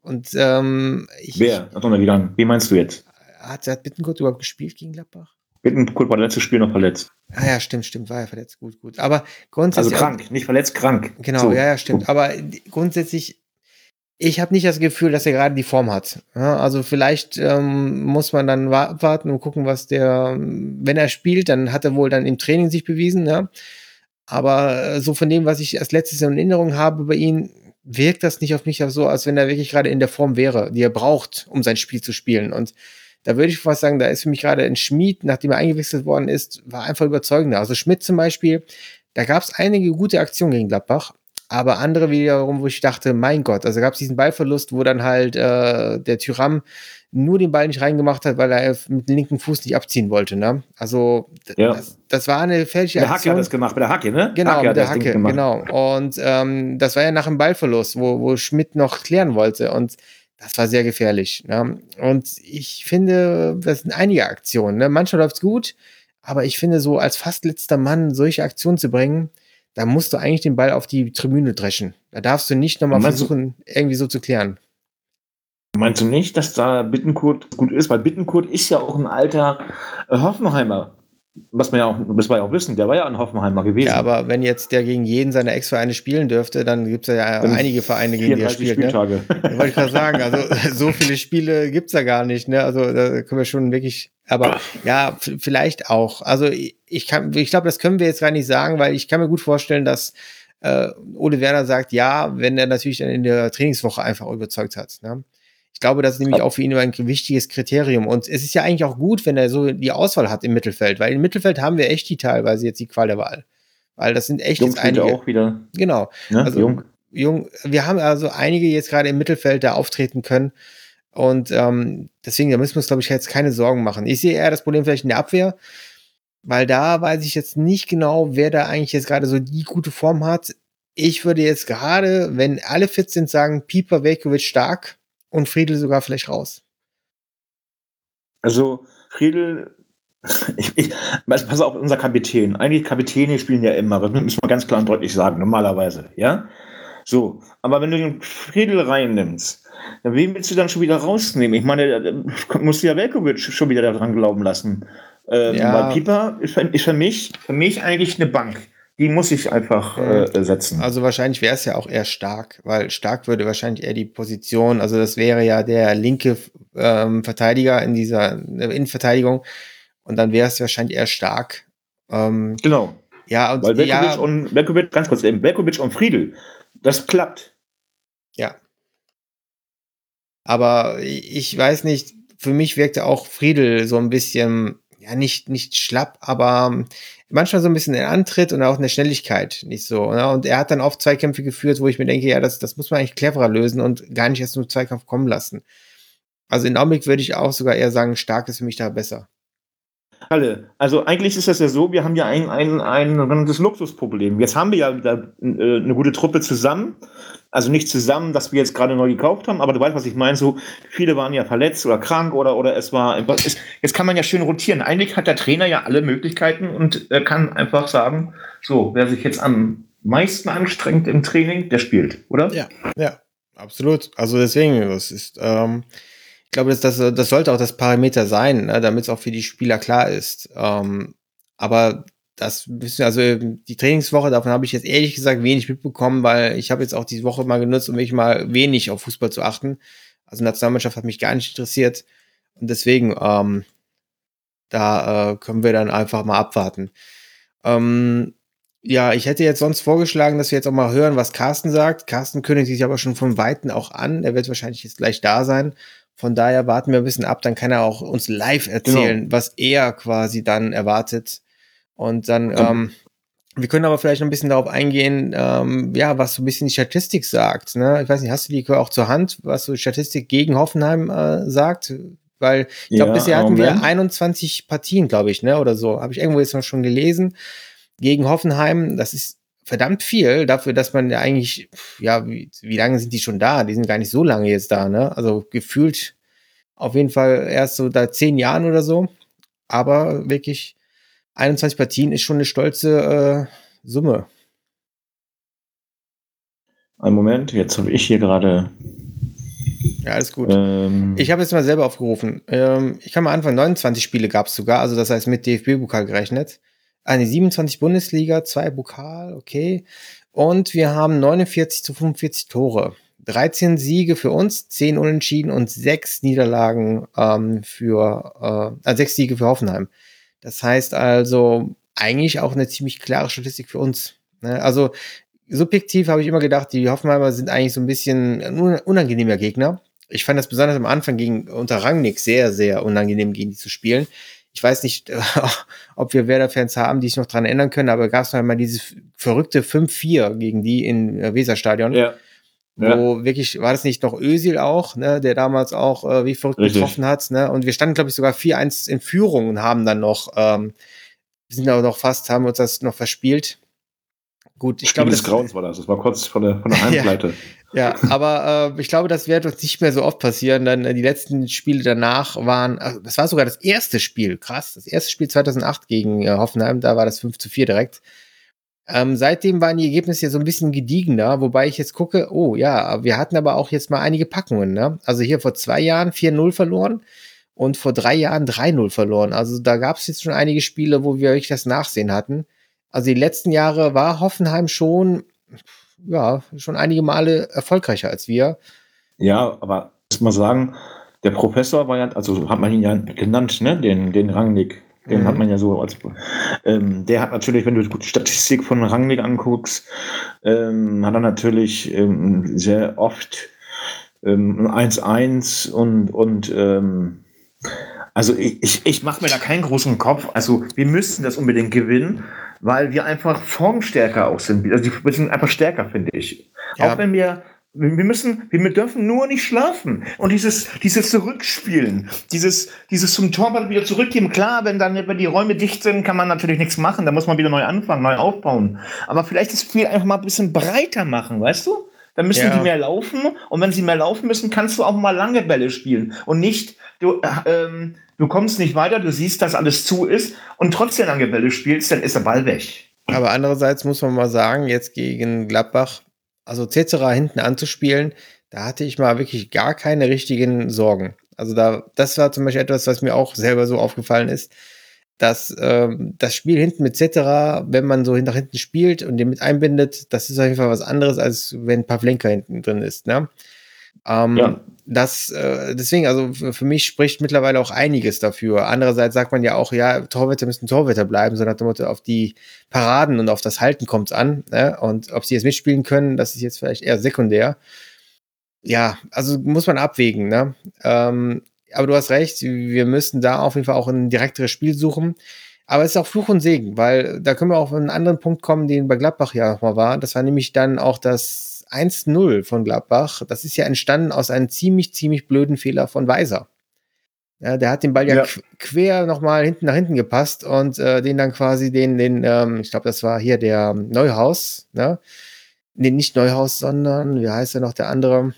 und ähm, ich, Wer hat untergegangen? Wie meinst du jetzt? Hat, hat Bittenkurt überhaupt gespielt gegen Gladbach? Bittenkurt war letztes Spiel noch verletzt. Ah ja, stimmt, stimmt, war er verletzt. Gut, gut. Aber Also grundsätzlich. krank, nicht verletzt, krank. Genau, So. ja, ja, stimmt. Aber grundsätzlich, ich habe nicht das Gefühl, dass er gerade die Form hat. Ja, also vielleicht ähm, muss man dann wa- abwarten und gucken, was der, wenn er spielt, dann hat er wohl dann im Training sich bewiesen, ja. Aber äh, so von dem, was ich als letztes in Erinnerung habe bei ihm, wirkt das nicht auf mich so, als wenn er wirklich gerade in der Form wäre, die er braucht, um sein Spiel zu spielen. Und da würde ich fast sagen, da ist für mich gerade ein Schmied, nachdem er eingewechselt worden ist, war einfach überzeugender. Also Schmidt zum Beispiel, da gab es einige gute Aktionen gegen Gladbach, aber andere wiederum, wo ich dachte, mein Gott, also gab es diesen Ballverlust, wo dann halt äh, der Tyram nur den Ball nicht reingemacht hat, weil er mit dem linken Fuß nicht abziehen wollte. Ne? Also Ja. das, das war eine fälsche Der Hacke Aktion. hat das gemacht, bei der Hacke, ne? Genau, Hacke mit der Hacke, genau. Und ähm, das war ja nach dem Ballverlust, wo, wo Schmidt noch klären wollte. Und das war sehr gefährlich. Ne? Und ich finde, das sind einige Aktionen. Ne? Manchmal läuft's gut, aber ich finde, so als fast letzter Mann solche Aktionen zu bringen, da musst du eigentlich den Ball auf die Tribüne dreschen. Da darfst du nicht nochmal Meinst du- versuchen, irgendwie so zu klären. Meinst du nicht, dass da Bittenkurt gut ist? Weil Bittenkurt ist ja auch ein alter Hoffenheimer. Was wir ja auch, das wir ja auch wissen, der war ja ein Hoffenheimer gewesen. Ja, aber wenn jetzt der gegen jeden seiner Ex-Vereine spielen dürfte, dann gibt's ja Dann einige Vereine, gegen die er 34 spielt. Ne? Spieltage. Ja, wollte ich gerade sagen, also so viele Spiele gibt's ja gar nicht, ne? Also da können wir schon wirklich, aber ja, vielleicht auch. Also ich ich kann, ich glaube, das können wir jetzt gar nicht sagen, weil ich kann mir gut vorstellen, dass äh, Ole Werner sagt, ja, wenn er natürlich dann in der Trainingswoche einfach überzeugt hat. Ne? Ich glaube, das ist nämlich auch für ihn ein wichtiges Kriterium. Und es ist ja eigentlich auch gut, wenn er so die Auswahl hat im Mittelfeld, weil im Mittelfeld haben wir echt die teilweise jetzt die Qual der Wahl. Weil das sind echt Jung jetzt einige. auch wieder. Genau. Ne? Also, Jung. Jung, wir haben also einige jetzt gerade im Mittelfeld da auftreten können. Und ähm, deswegen, da müssen wir uns, glaube ich, jetzt keine Sorgen machen. Ich sehe eher das Problem vielleicht in der Abwehr, weil da weiß ich jetzt nicht genau, wer da eigentlich jetzt gerade so die gute Form hat. Ich würde jetzt gerade, wenn alle fit sind, sagen, Pieper, Velkovic stark und Friedel sogar vielleicht raus. Also Friedel, ich, ich, pass auf, unser Kapitän. Eigentlich Kapitäne spielen ja immer, das müssen wir ganz klar und deutlich sagen, normalerweise, ja? So, aber wenn du den Friedel reinnimmst, dann wen willst du dann schon wieder rausnehmen? Ich meine, da musst du ja Velkovic schon wieder daran glauben lassen. Ähm, Ja. Weil Pieper ist für, ist für mich, für mich eigentlich eine Bank. Die muss ich einfach äh, setzen. Also wahrscheinlich wäre es ja auch eher stark, weil stark würde wahrscheinlich eher die Position, also das wäre ja der linke ähm, Verteidiger in dieser Innenverteidigung und dann wäre es wahrscheinlich eher stark. Ähm, genau. ja, und Weil Velkovic ja, und Velkovic, ganz kurz eben, Velkovic und Friedel, das klappt. ja. Aber ich weiß nicht, für mich wirkte auch Friedel so ein bisschen, ja, nicht, nicht schlapp, aber manchmal so ein bisschen in Antritt und auch in der Schnelligkeit nicht so. Ne? Und er hat dann oft Zweikämpfe geführt, wo ich mir denke, ja, das, das muss man eigentlich cleverer lösen und gar nicht erst nur Zweikampf kommen lassen. Also in Augenblick würde ich auch sogar eher sagen, stark ist für mich da besser. Halle, also eigentlich ist das ja so, wir haben ja ein, ein, ein sogenanntes Luxusproblem. Jetzt haben wir ja wieder äh, eine gute Truppe zusammen. Also nicht zusammen, dass wir jetzt gerade neu gekauft haben, aber du weißt, was ich meine. So viele waren ja verletzt oder krank oder, oder es war. Es, jetzt kann man ja schön rotieren. Eigentlich hat der Trainer ja alle Möglichkeiten und äh, kann einfach sagen: So, wer sich jetzt am meisten anstrengt im Training, der spielt, oder? Ja, ja, absolut. Also deswegen, das ist. Ähm ich glaube, das, das, das sollte auch das Parameter sein, ne, damit es auch für die Spieler klar ist. Ähm, aber das also die Trainingswoche, davon habe ich jetzt ehrlich gesagt wenig mitbekommen, weil ich habe jetzt auch diese Woche mal genutzt, um mich mal wenig auf Fußball zu achten. Also Nationalmannschaft hat mich gar nicht interessiert. Und deswegen, ähm, da äh, können wir dann einfach mal abwarten. Ähm, ja, ich hätte jetzt sonst vorgeschlagen, dass wir jetzt auch mal hören, was Carsten sagt. Carsten kündigt sich aber schon von Weitem auch an. Er wird wahrscheinlich jetzt gleich da sein. Von daher warten wir ein bisschen ab, dann kann er auch uns live erzählen, genau. was er quasi dann erwartet. Und dann, ähm, wir können aber vielleicht noch ein bisschen darauf eingehen, ähm, ja, was so ein bisschen die Statistik sagt. Ne? Ich weiß nicht, hast du die auch zur Hand, was so Statistik gegen Hoffenheim äh, sagt? Weil ich glaube, ja, bisher hatten Moment. wir 21 Partien, glaube ich, ne, oder so. Habe ich irgendwo jetzt noch schon gelesen. Gegen Hoffenheim, das ist verdammt viel dafür, dass man ja eigentlich, ja, wie, wie lange sind die schon da? Die sind gar nicht so lange jetzt da, ne? Also gefühlt auf jeden Fall erst so da zehn Jahren oder so. Aber wirklich 21 Partien ist schon eine stolze äh, Summe. Ein Moment, jetzt habe ich hier gerade. Ja, alles gut. Ähm, ich habe jetzt mal selber aufgerufen. Ähm, ich kann mal anfangen, 29 Spiele gab es sogar, also das heißt mit DFB-Pokal gerechnet. Eine 27 Bundesliga, zwei Pokal, okay. Und wir haben 49 zu 45 Tore. 13 Siege für uns, 10 Unentschieden und 6 Niederlagen ähm, für, äh, äh, 6 Siege für Hoffenheim. Das heißt also eigentlich auch eine ziemlich klare Statistik für uns. Ne? Also subjektiv habe ich immer gedacht, die Hoffenheimer sind eigentlich so ein bisschen ein unangenehmer Gegner. Ich fand das besonders am Anfang gegen unter Rangnick sehr, sehr unangenehm, gegen die zu spielen. Ich weiß nicht, ob wir Werder-Fans haben, die sich noch dran erinnern können, aber gab es mal dieses verrückte 5-4 gegen die in äh, Weserstadion. Ja. Ja. Wo wirklich, war das nicht noch Ösil auch, ne, der damals auch äh, wie verrückt Richtig. getroffen hat, ne? Und wir standen, glaube ich, sogar 4-1 in Führung und haben dann noch, ähm, sind aber noch fast, haben uns das noch verspielt. Gut, ich Spiel glaube. des Grauens war das, das war kurz von der, von der Heimpleite. ja, ja, aber äh, ich glaube, das wird uns nicht mehr so oft passieren. Dann äh, die letzten Spiele danach waren, also das war sogar das erste Spiel, krass, das erste Spiel 2008 gegen äh, Hoffenheim, da war das 5 zu 4 direkt. Ähm, seitdem waren die Ergebnisse ja so ein bisschen gediegener, wobei ich jetzt gucke, oh ja, wir hatten aber auch jetzt mal einige Packungen. Ne? Also hier vor zwei Jahren 4-0 verloren und vor drei Jahren 3-0 verloren. Also da gab es jetzt schon einige Spiele, wo wir wirklich das Nachsehen hatten. Also die letzten Jahre war Hoffenheim schon, ja, schon einige Male erfolgreicher als wir. Ja, aber muss man sagen, der Professor war ja, also hat man ihn ja genannt, ne, den, den Rangnick. Den mhm. hat man ja so als. Ähm, der hat natürlich, wenn du die Statistik von Rangnick anguckst, ähm, hat er natürlich ähm, sehr oft 1-1 ähm, und, und ähm, also ich, ich, ich mache mir da keinen großen Kopf. Also wir müssten das unbedingt gewinnen, weil wir einfach formstärker auch sind. Also wir sind einfach stärker, finde ich. Ja. Auch wenn wir wir müssen, wir dürfen nur nicht schlafen. Und dieses, dieses Zurückspielen, dieses, dieses zum Torwart wieder zurückgeben. Klar, wenn dann die Räume dicht sind, kann man natürlich nichts machen. Da muss man wieder neu anfangen, neu aufbauen. Aber vielleicht das Spiel einfach mal ein bisschen breiter machen, weißt du? Dann müssen ja. die mehr laufen. Und wenn sie mehr laufen müssen, kannst du auch mal lange Bälle spielen. Und nicht, du, äh, ähm, du kommst nicht weiter, du siehst, dass alles zu ist und trotzdem lange Bälle spielst, dann ist der Ball weg. Aber andererseits muss man mal sagen, jetzt gegen Gladbach also Cetera hinten anzuspielen, da hatte ich mal wirklich gar keine richtigen Sorgen. Also da, das war zum Beispiel etwas, was mir auch selber so aufgefallen ist, dass ähm, das Spiel hinten mit Cetera, wenn man so nach hinten spielt und den mit einbindet, das ist auf jeden Fall was anderes, als wenn Pavlenka hinten drin ist. Ne? Ähm, ja. Das, äh, deswegen, also für mich spricht mittlerweile auch einiges dafür. Andererseits sagt man ja auch, ja, Torwärter müssen Torwärter bleiben, sondern auf die Paraden und auf das Halten kommt es an. Ne? Und ob sie jetzt mitspielen können, das ist jetzt vielleicht eher sekundär. Ja, also muss man abwägen. Ne? Ähm, aber du hast recht, wir müssen da auf jeden Fall auch ein direkteres Spiel suchen. Aber es ist auch Fluch und Segen, weil da können wir auch auf einen anderen Punkt kommen, den bei Gladbach ja nochmal war. Das war nämlich dann auch das 1-0 von Gladbach, das ist ja entstanden aus einem ziemlich, ziemlich blöden Fehler von Weiser. Ja, der hat den Ball ja, Ja. qu- quer nochmal hinten nach hinten gepasst und äh, den dann quasi den, den, ähm, ich glaube, das war hier der Neuhaus, ne? Nee, nicht Neuhaus, sondern, wie heißt er noch, der andere?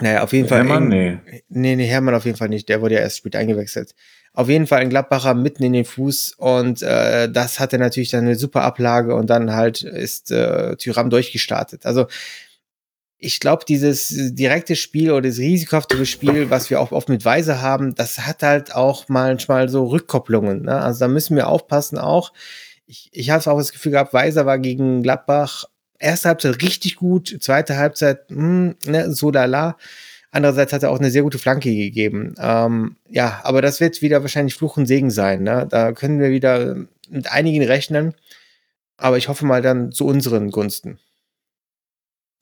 Naja, auf jeden Fall. Hermann? Nee. Nee, nee, Hermann auf jeden Fall nicht. Der wurde ja erst spät eingewechselt. Auf jeden Fall ein Gladbacher mitten in den Fuß und äh, das hatte natürlich dann eine super Ablage und dann halt ist äh, Tyram durchgestartet. Also ich glaube, dieses direkte Spiel oder das risikohafte Spiel, was wir auch oft mit Weise haben, das hat halt auch manchmal so Rückkopplungen. Ne? Also da müssen wir aufpassen auch. Ich, ich habe auch das Gefühl gehabt, Weiser war gegen Gladbach erste Halbzeit richtig gut, zweite Halbzeit hm, ne, so lala. Andererseits hat er auch eine sehr gute Flanke gegeben. Ähm, ja, aber das wird wieder wahrscheinlich Fluch und Segen sein. Ne? Da können wir wieder mit einigen rechnen. Aber ich hoffe mal dann zu unseren Gunsten.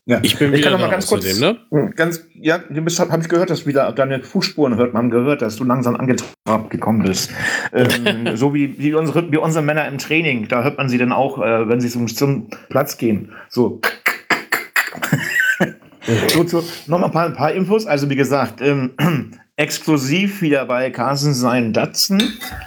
Ja. Ich bin Ich wieder kann noch mal ganz kurz, außerdem, ne? ganz, ja, du bist, habe ich gehört, dass wieder deine Fußspuren hört man gehört, dass du langsam angetrabt gekommen bist. ähm, so wie, wie, unsere, wie unsere Männer im Training, da hört man sie dann auch, äh, wenn sie zum, zum Platz gehen. So. so zu, noch mal ein paar, ein paar Infos. Also wie gesagt, ähm, exklusiv wieder bei Carsten sein Datsen.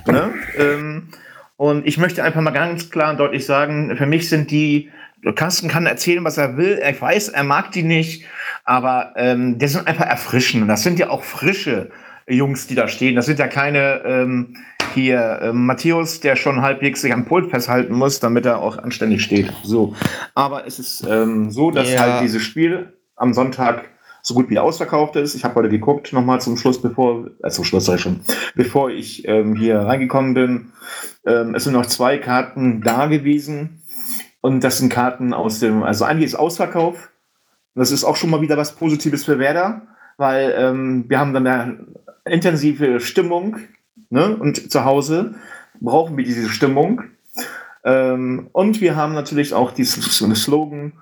Ne? Ähm, und ich möchte einfach mal ganz klar und deutlich sagen, für mich sind die Carsten kann erzählen, was er will. Ich weiß, er mag die nicht, aber ähm, die sind einfach erfrischend. Das sind ja auch frische Jungs, die da stehen. Das sind ja keine ähm, hier ähm, Matthäus, der schon halbwegs sich am Pult festhalten muss, damit er auch anständig steht. So, aber es ist ähm, so, dass Ja. halt dieses Spiel am Sonntag so gut wie ausverkauft ist. Ich habe heute geguckt, nochmal zum Schluss, bevor, äh, zum Schluss sag schon, bevor ich ähm, hier reingekommen bin. Ähm, es sind noch zwei Karten da gewesen. Und das sind Karten aus dem, also eigentlich ist Ausverkauf. Das ist auch schon mal wieder was Positives für Werder, weil ähm, wir haben dann eine intensive Stimmung. Ne? Und zu Hause brauchen wir diese Stimmung. Ähm, und wir haben natürlich auch diesen Slogan,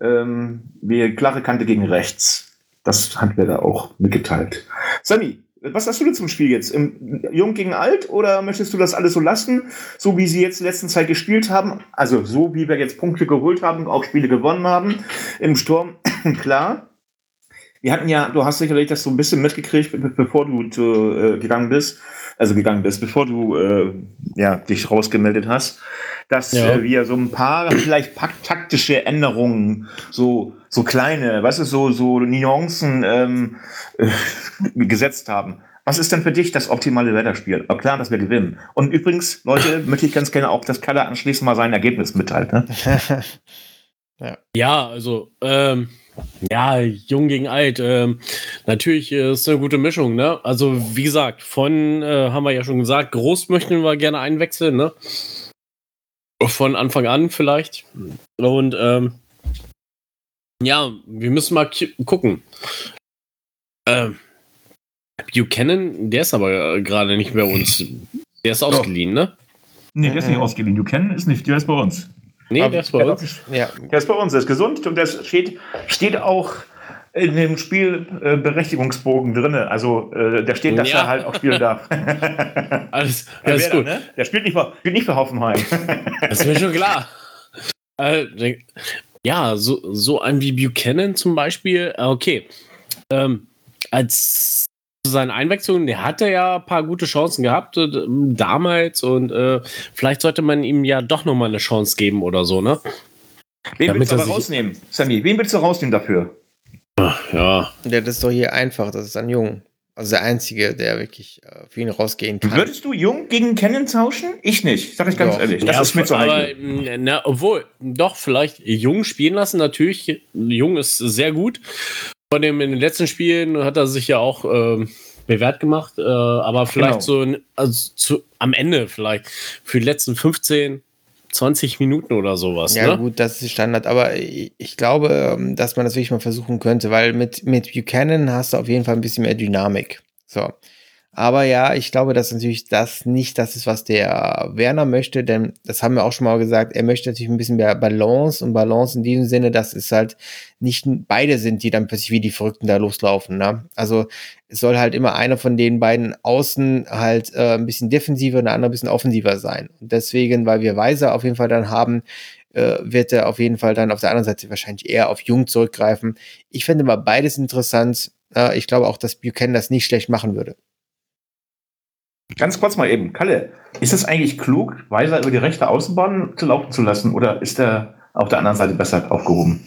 ähm, wir klare Kante gegen rechts. Das hat Werder auch mitgeteilt. Sammy, was hast du denn zum Spiel jetzt? Im, jung gegen alt oder möchtest du das alles so lassen, so wie sie jetzt in letzter Zeit gespielt haben? Also so wie wir jetzt Punkte geholt haben, auch Spiele gewonnen haben. Im Sturm, klar. Wir hatten ja, du hast sicherlich das so ein bisschen mitgekriegt, be- bevor du äh, gegangen bist, also gegangen bist, bevor du äh, ja, dich rausgemeldet hast, dass Ja. äh, wir so ein paar vielleicht taktische Änderungen, so, so kleine, weißt du, so, so Nuancen ähm, äh, gesetzt haben. Was ist denn für dich das optimale Wetterspiel? Klar, dass wir gewinnen. Und übrigens, Leute, möchte ich ganz gerne auch, dass Kalle anschließend mal sein Ergebnis mitteilt. Ne? Ja, also, ähm, ja, jung gegen alt. Ähm, natürlich äh, ist eine gute Mischung, ne? Also, wie gesagt, von, äh, haben wir ja schon gesagt, groß möchten wir gerne einwechseln, ne? Von Anfang an vielleicht. Und, ähm, ja, wir müssen mal gucken. Ähm, Buchanan, der ist aber äh, gerade nicht bei uns. Der ist ausgeliehen, ne? Nee, der ist nicht ausgeliehen. Kennen ist nicht, der ist bei uns. Nee, Aber- der ist bei uns. ja, Der ist bei uns, der ist gesund und das steht, steht auch in dem Spielberechtigungsbogen drin. Also äh, da steht, dass Ja. er halt auch spielen darf. Alles, Der alles gut. Ne? Der spielt nicht, für, spielt nicht für Hoffenheim. Das ist mir schon klar. Äh, ja, so, so ein wie Buchanan zum Beispiel, äh, okay. Ähm, als zu seinen Einwechslungen, der hatte ja ein paar gute Chancen gehabt äh, damals und äh, vielleicht sollte man ihm ja doch nochmal eine Chance geben oder so, ne? Wen Damit willst du er aber rausnehmen? Sammy, wen willst du rausnehmen dafür? Ja. ja, das ist doch hier einfach. Das ist ein Jung. Also der Einzige, der wirklich äh, für ihn rausgehen kann. Würdest du Jung gegen Kennen tauschen? Ich nicht, sag ich ganz Doch. ehrlich. Das ja, ist mir zu aber, heikel. mh, na, obwohl, doch, vielleicht Jung spielen lassen, natürlich. Jung ist sehr gut. Von dem in den letzten Spielen hat er sich ja auch ähm, bewährt gemacht, äh, aber vielleicht Genau. so also zu, am Ende vielleicht für die letzten 15, 20 Minuten oder sowas. Ja, ne? gut, das ist Standard, aber ich, glaube, ähm, dass man das wirklich mal versuchen könnte, weil mit, mit Buchanan hast du auf jeden Fall ein bisschen mehr Dynamik. So. Aber ja, ich glaube, dass natürlich das nicht das ist, was der Werner möchte, denn das haben wir auch schon mal gesagt, er möchte natürlich ein bisschen mehr Balance und Balance in diesem Sinne, dass es halt nicht beide sind, die dann plötzlich wie die Verrückten da loslaufen. Ne? Also es soll halt immer einer von den beiden außen halt äh, ein bisschen defensiver und der andere ein bisschen offensiver sein. Und deswegen, weil wir Weiser auf jeden Fall dann haben, äh, wird er auf jeden Fall dann auf der anderen Seite wahrscheinlich eher auf Jung zurückgreifen. Ich finde mal beides interessant. Äh, ich glaube auch, dass Buchanan das nicht schlecht machen würde. Ganz kurz mal eben, Kalle, ist es eigentlich klug, Weiser über die rechte Außenbahn zu laufen zu lassen oder ist er auf der anderen Seite besser aufgehoben?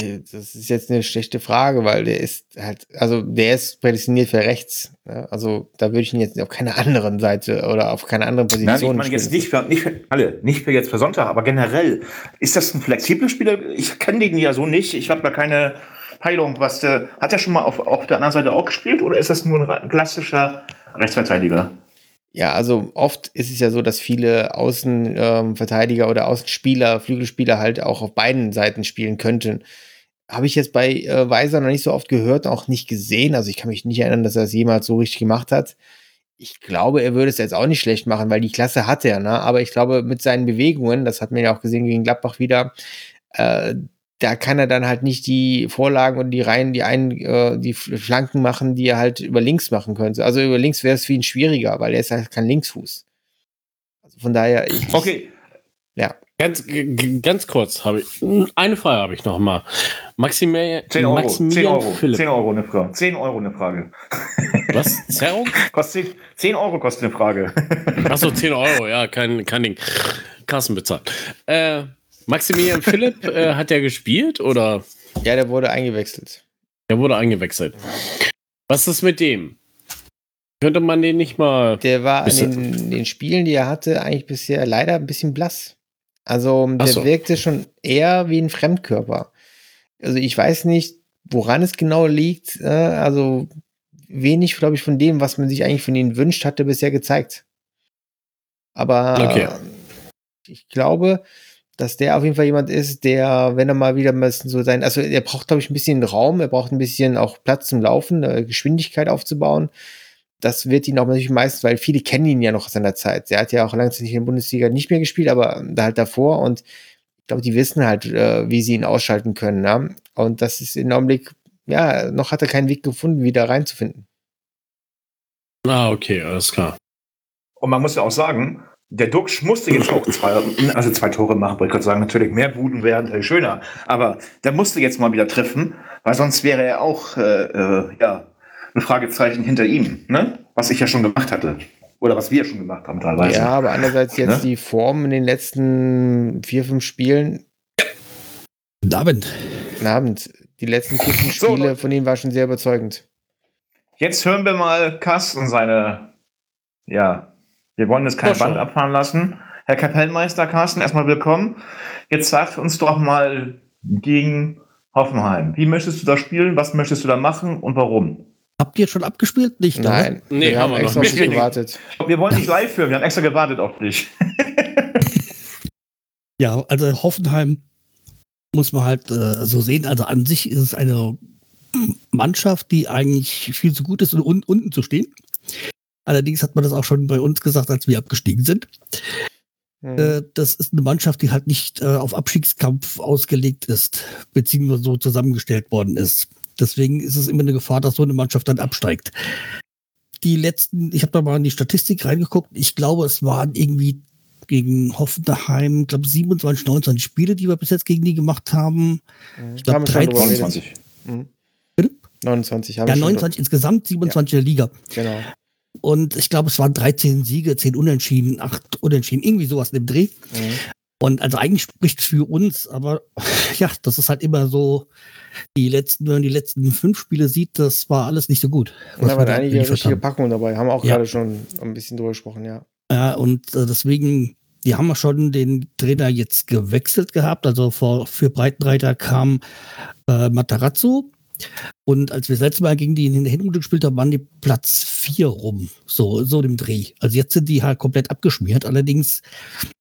Äh, Das ist jetzt eine schlechte Frage, weil der ist halt, also der ist prädestiniert für rechts. ne? Also da würde ich ihn jetzt auf keiner anderen Seite oder auf keiner anderen Position Nein, ich meine jetzt spielen. nicht für, nicht für alle, nicht für jetzt für Sonntag, aber generell. Ist das ein flexibler Spieler? Ich kenne den ja so nicht. Ich habe da keine Peilung. Was, äh, hat er schon mal auf, auf der anderen Seite auch gespielt oder ist das nur ein klassischer Rechtsverteidiger? Ja, also oft ist es ja so, dass viele Außenverteidiger oder Außenspieler, Flügelspieler halt auch auf beiden Seiten spielen könnten. Habe ich jetzt bei äh, Weiser noch nicht so oft gehört, auch nicht gesehen. Also ich kann mich nicht erinnern, dass er es jemals so richtig gemacht hat. Ich glaube, er würde es jetzt auch nicht schlecht machen, weil die Klasse hat er, ne? Aber ich glaube, mit seinen Bewegungen, das hat man ja auch gesehen gegen Gladbach wieder, äh, da kann er dann halt nicht die Vorlagen und die Reihen, die einen, äh, die Flanken machen, die er halt über links machen könnte. Also über links wäre es für ihn schwieriger, weil er ist halt kein Linksfuß. Also von daher, ich, Okay, ja. Ganz, ganz kurz habe ich eine Frage habe ich noch mal. Maximilian, 10 Euro. 10 Maximilian Euro. Philipp. 10 Euro eine Frage. 10 Euro eine Frage. Was? Zerrung? Kostet 10 Euro kostet eine Frage. Achso, 10 Euro, ja, kein, kein Ding. Kassen bezahlt. Äh, Maximilian Philipp äh, hat der gespielt oder ja, der wurde eingewechselt. der wurde eingewechselt? Was ist mit dem? Könnte man den nicht mal. Der war in Bisschen- den, den Spielen, die er hatte, eigentlich bisher leider ein bisschen blass. Also der Ach so. wirkte schon eher wie ein Fremdkörper. Also ich weiß nicht, woran es genau liegt. Äh, also wenig, glaube ich, von dem, was man sich eigentlich von ihm wünscht, hat er bisher gezeigt. Aber Okay. äh, ich glaube, dass der auf jeden Fall jemand ist, der, wenn er mal wieder ein bisschen so sein, also er braucht, glaube ich, ein bisschen Raum, er braucht ein bisschen auch Platz zum Laufen, Geschwindigkeit aufzubauen. Das wird ihn auch natürlich meistens, weil viele kennen ihn ja noch aus seiner Zeit. Er hat ja auch langzeitig in der Bundesliga nicht mehr gespielt, aber da halt davor und ich glaube, die wissen halt, äh, wie sie ihn ausschalten können. Ne? Und das ist im Augenblick, ja, noch hat er keinen Weg gefunden, wieder reinzufinden. Ah, okay, alles klar. Und man muss ja auch sagen, der Duxch musste jetzt auch zwei, also zwei Tore machen, wollte ich gerade sagen. Natürlich mehr Buden wären natürlich schöner. Aber der musste jetzt mal wieder treffen, weil sonst wäre er auch, äh, äh, ja, ein Fragezeichen hinter ihm, ne? Was ich ja schon gemacht hatte. Oder was wir schon gemacht haben teilweise. Ja, aber andererseits jetzt Ne? die Form in den letzten vier, fünf Spielen, Guten Abend. guten Abend, die letzten vier, fünf So, Spiele Leute. von ihm war schon sehr überzeugend. Jetzt hören wir mal Carsten seine, ja, wir wollen jetzt kein. Band abfahren lassen. Herr Kapellmeister Carsten, erstmal willkommen. Jetzt sagt uns doch mal gegen Hoffenheim. Wie möchtest du da spielen? Was möchtest du da machen und warum? Habt ihr schon abgespielt? Nicht, oder? Nein, Nee, wir haben haben wir extra noch nicht. gewartet. Wir wollen dich live hören. Wir haben extra gewartet auf dich. Ja, also Hoffenheim muss man halt äh, so sehen. Also an sich ist es eine Mannschaft, die eigentlich viel zu gut ist, um un unten zu stehen. Allerdings hat man das auch schon bei uns gesagt, als wir abgestiegen sind. Hm. Äh, das ist eine Mannschaft, die halt nicht äh, auf Abstiegskampf ausgelegt ist, beziehungsweise so zusammengestellt worden ist. Deswegen ist es immer eine Gefahr, dass so eine Mannschaft dann absteigt. Die letzten, ich habe da mal in die Statistik reingeguckt, ich glaube, es waren irgendwie gegen Hoffenheim, glaube 27, 29 Spiele, die wir bis jetzt gegen die gemacht haben. Ich glaube Haben wir schon drüber 13. geredet. Mhm. Bitte? 29 haben Ja, wir schon 29 insgesamt, 27 in der Liga. Genau. Und ich glaube, es waren 13 Siege, 10 Unentschieden, 8 Unentschieden, irgendwie sowas in dem Dreh. Mhm. Und also eigentlich spricht für uns, aber ja, das ist halt immer so, die letzten, wenn man die letzten fünf Spiele sieht, das war alles nicht so gut. Und da waren einige richtige haben. Packungen dabei, haben auch Ja. gerade schon ein bisschen drüber gesprochen, ja. Ja, und äh, deswegen, die haben wir schon den Trainer jetzt gewechselt gehabt. Also vor, für Breitenreiter kam äh, Matarazzo. Und als wir das letzte Mal gegen die in der Hinrunde gespielt haben, waren die Platz vier rum. So, so im Dreh. Also jetzt sind die halt komplett abgeschmiert. Allerdings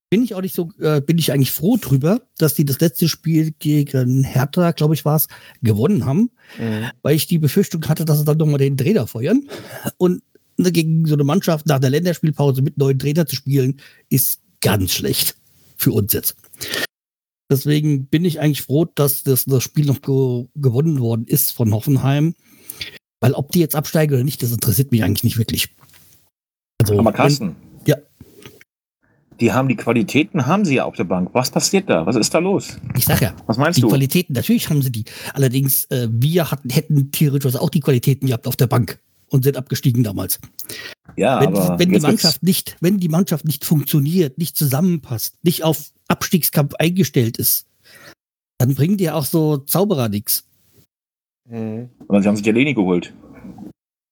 bin ich auch nicht so, äh, bin ich eigentlich froh drüber, dass die das letzte Spiel gegen Hertha, glaube ich, war es, gewonnen haben Mhm. weil ich die Befürchtung hatte, dass sie dann nochmal den Trainer feuern. Und gegen so eine Mannschaft nach der Länderspielpause mit neuen Trainer zu spielen, ist ganz schlecht für uns jetzt. Deswegen bin ich eigentlich froh, dass das, das Spiel noch ge gewonnen worden ist von Hoffenheim. Weil ob die jetzt absteigen oder nicht, das interessiert mich eigentlich nicht wirklich. Also, Aber Carsten. Ja. Die haben die Qualitäten, haben sie ja auf der Bank. Was passiert da? Was ist da los? wenn- ich sag ja, Was meinst die du? Qualitäten, natürlich haben sie die. Allerdings, äh, wir hatten, hätten theoretisch auch die Qualitäten gehabt auf der Bank. Und sind abgestiegen damals. Ja, Wenn, aber wenn die Mannschaft nicht, wenn die Mannschaft nicht funktioniert, nicht zusammenpasst, nicht auf Abstiegskampf eingestellt ist, dann bringen dir auch so Zauberer nichts. Mhm. Aber sie haben sich Delaney geholt.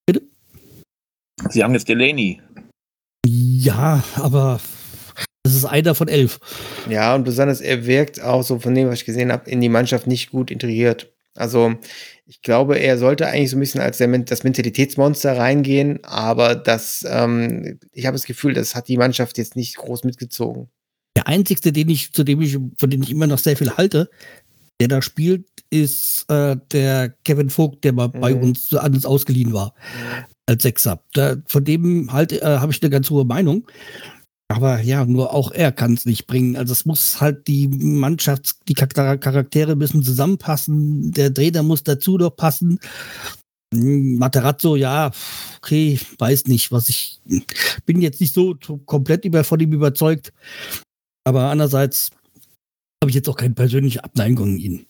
Bitte? Sie haben jetzt Delaney. Ja, aber das ist einer von elf. Ja, und besonders er wirkt auch so von dem, was ich gesehen habe, in die Mannschaft nicht gut integriert. Also ich glaube, er sollte eigentlich so ein bisschen als der, das Mentalitätsmonster reingehen, aber das, ähm, ich habe das Gefühl, das hat die Mannschaft jetzt nicht groß mitgezogen. Der einzigste, den ich, zu dem ich, von dem ich immer noch sehr viel halte, der da spielt, ist äh, der Kevin Vogt, der mal bei Mhm. uns an uns ausgeliehen war als Sechser. Da, von dem halt äh, habe ich eine ganz hohe Meinung. Aber ja, nur auch er kann es nicht bringen. Also es muss halt die Mannschaft, die Char- Charaktere müssen zusammenpassen. Der Trainer muss dazu noch passen. Hm, Materazzo, ja, okay, weiß nicht, was ich bin jetzt nicht so komplett über, von ihm überzeugt. Aber andererseits habe ich jetzt auch keine persönliche Abneigung in ihn.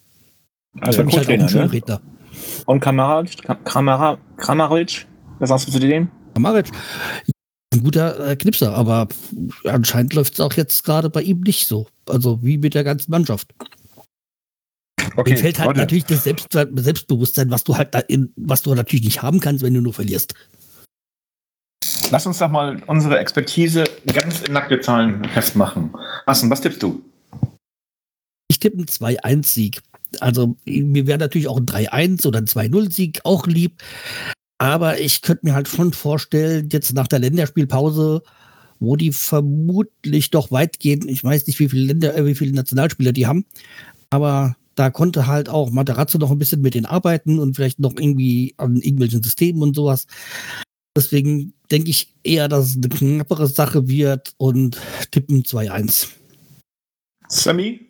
Also mich halt auch ein ne? Und Kramaric, Kramaric, was sagst du zu dem? Maric, ein guter äh, Knipser, aber anscheinend läuft es auch jetzt gerade bei ihm nicht so. Also wie mit der ganzen Mannschaft. Okay, Ihm fehlt halt Leute, natürlich das Selbst Selbstbewusstsein, was du halt in, was du natürlich nicht haben kannst, wenn du nur verlierst. Lass uns doch mal unsere Expertise ganz in nackte Zahlen festmachen. Hassen, was tippst du? Ich tippe einen 2-1-Sieg. Also mir wäre natürlich auch ein 3-1 oder ein 2-0-Sieg auch lieb. Aber ich könnte mir halt schon vorstellen, jetzt nach der Länderspielpause, wo die vermutlich doch weitgehend, ich weiß nicht, wie viele Länder, äh, wie viele Nationalspieler die haben, aber da konnte halt auch Materazzo noch ein bisschen mit denen arbeiten und vielleicht noch irgendwie an irgendwelchen Systemen und sowas. Deswegen denke ich eher, dass es eine knappere Sache wird und tippen 2-1. Sammy?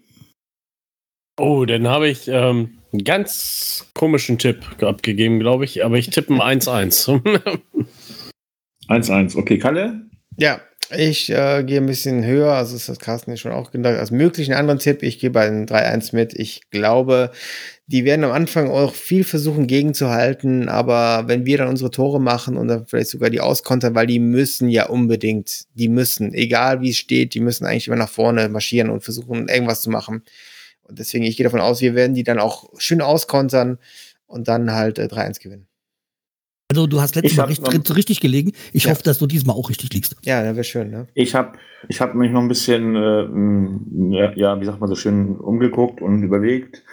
Oh, dann habe ich ähm, einen ganz komischen Tipp abgegeben, glaube ich, aber ich tippe ein 1-1. 1-1. Okay, Kalle? Ja, ich äh, gehe ein bisschen höher, also ist das Carsten ja schon auch gedacht, als möglichen anderen Tipp. Ich gehe bei einem 3-1 mit. Ich glaube, die werden am Anfang auch viel versuchen gegenzuhalten, aber wenn wir dann unsere Tore machen und dann vielleicht sogar die auskontern, weil die müssen ja unbedingt, die müssen, egal wie es steht, die müssen eigentlich immer nach vorne marschieren und versuchen irgendwas zu machen. Und deswegen, ich gehe davon aus, wir werden die dann auch schön auskontern und dann halt äh, 3-1 gewinnen. Also du hast letztes Ich Mal hab richtig, noch- richtig gelegen. Ich Ja. hoffe, dass du diesmal auch richtig liegst. Ja, das wäre schön, ne? Ich habe ich hab mich noch ein bisschen, äh, ja, wie sagt man so schön, umgeguckt und überlegt.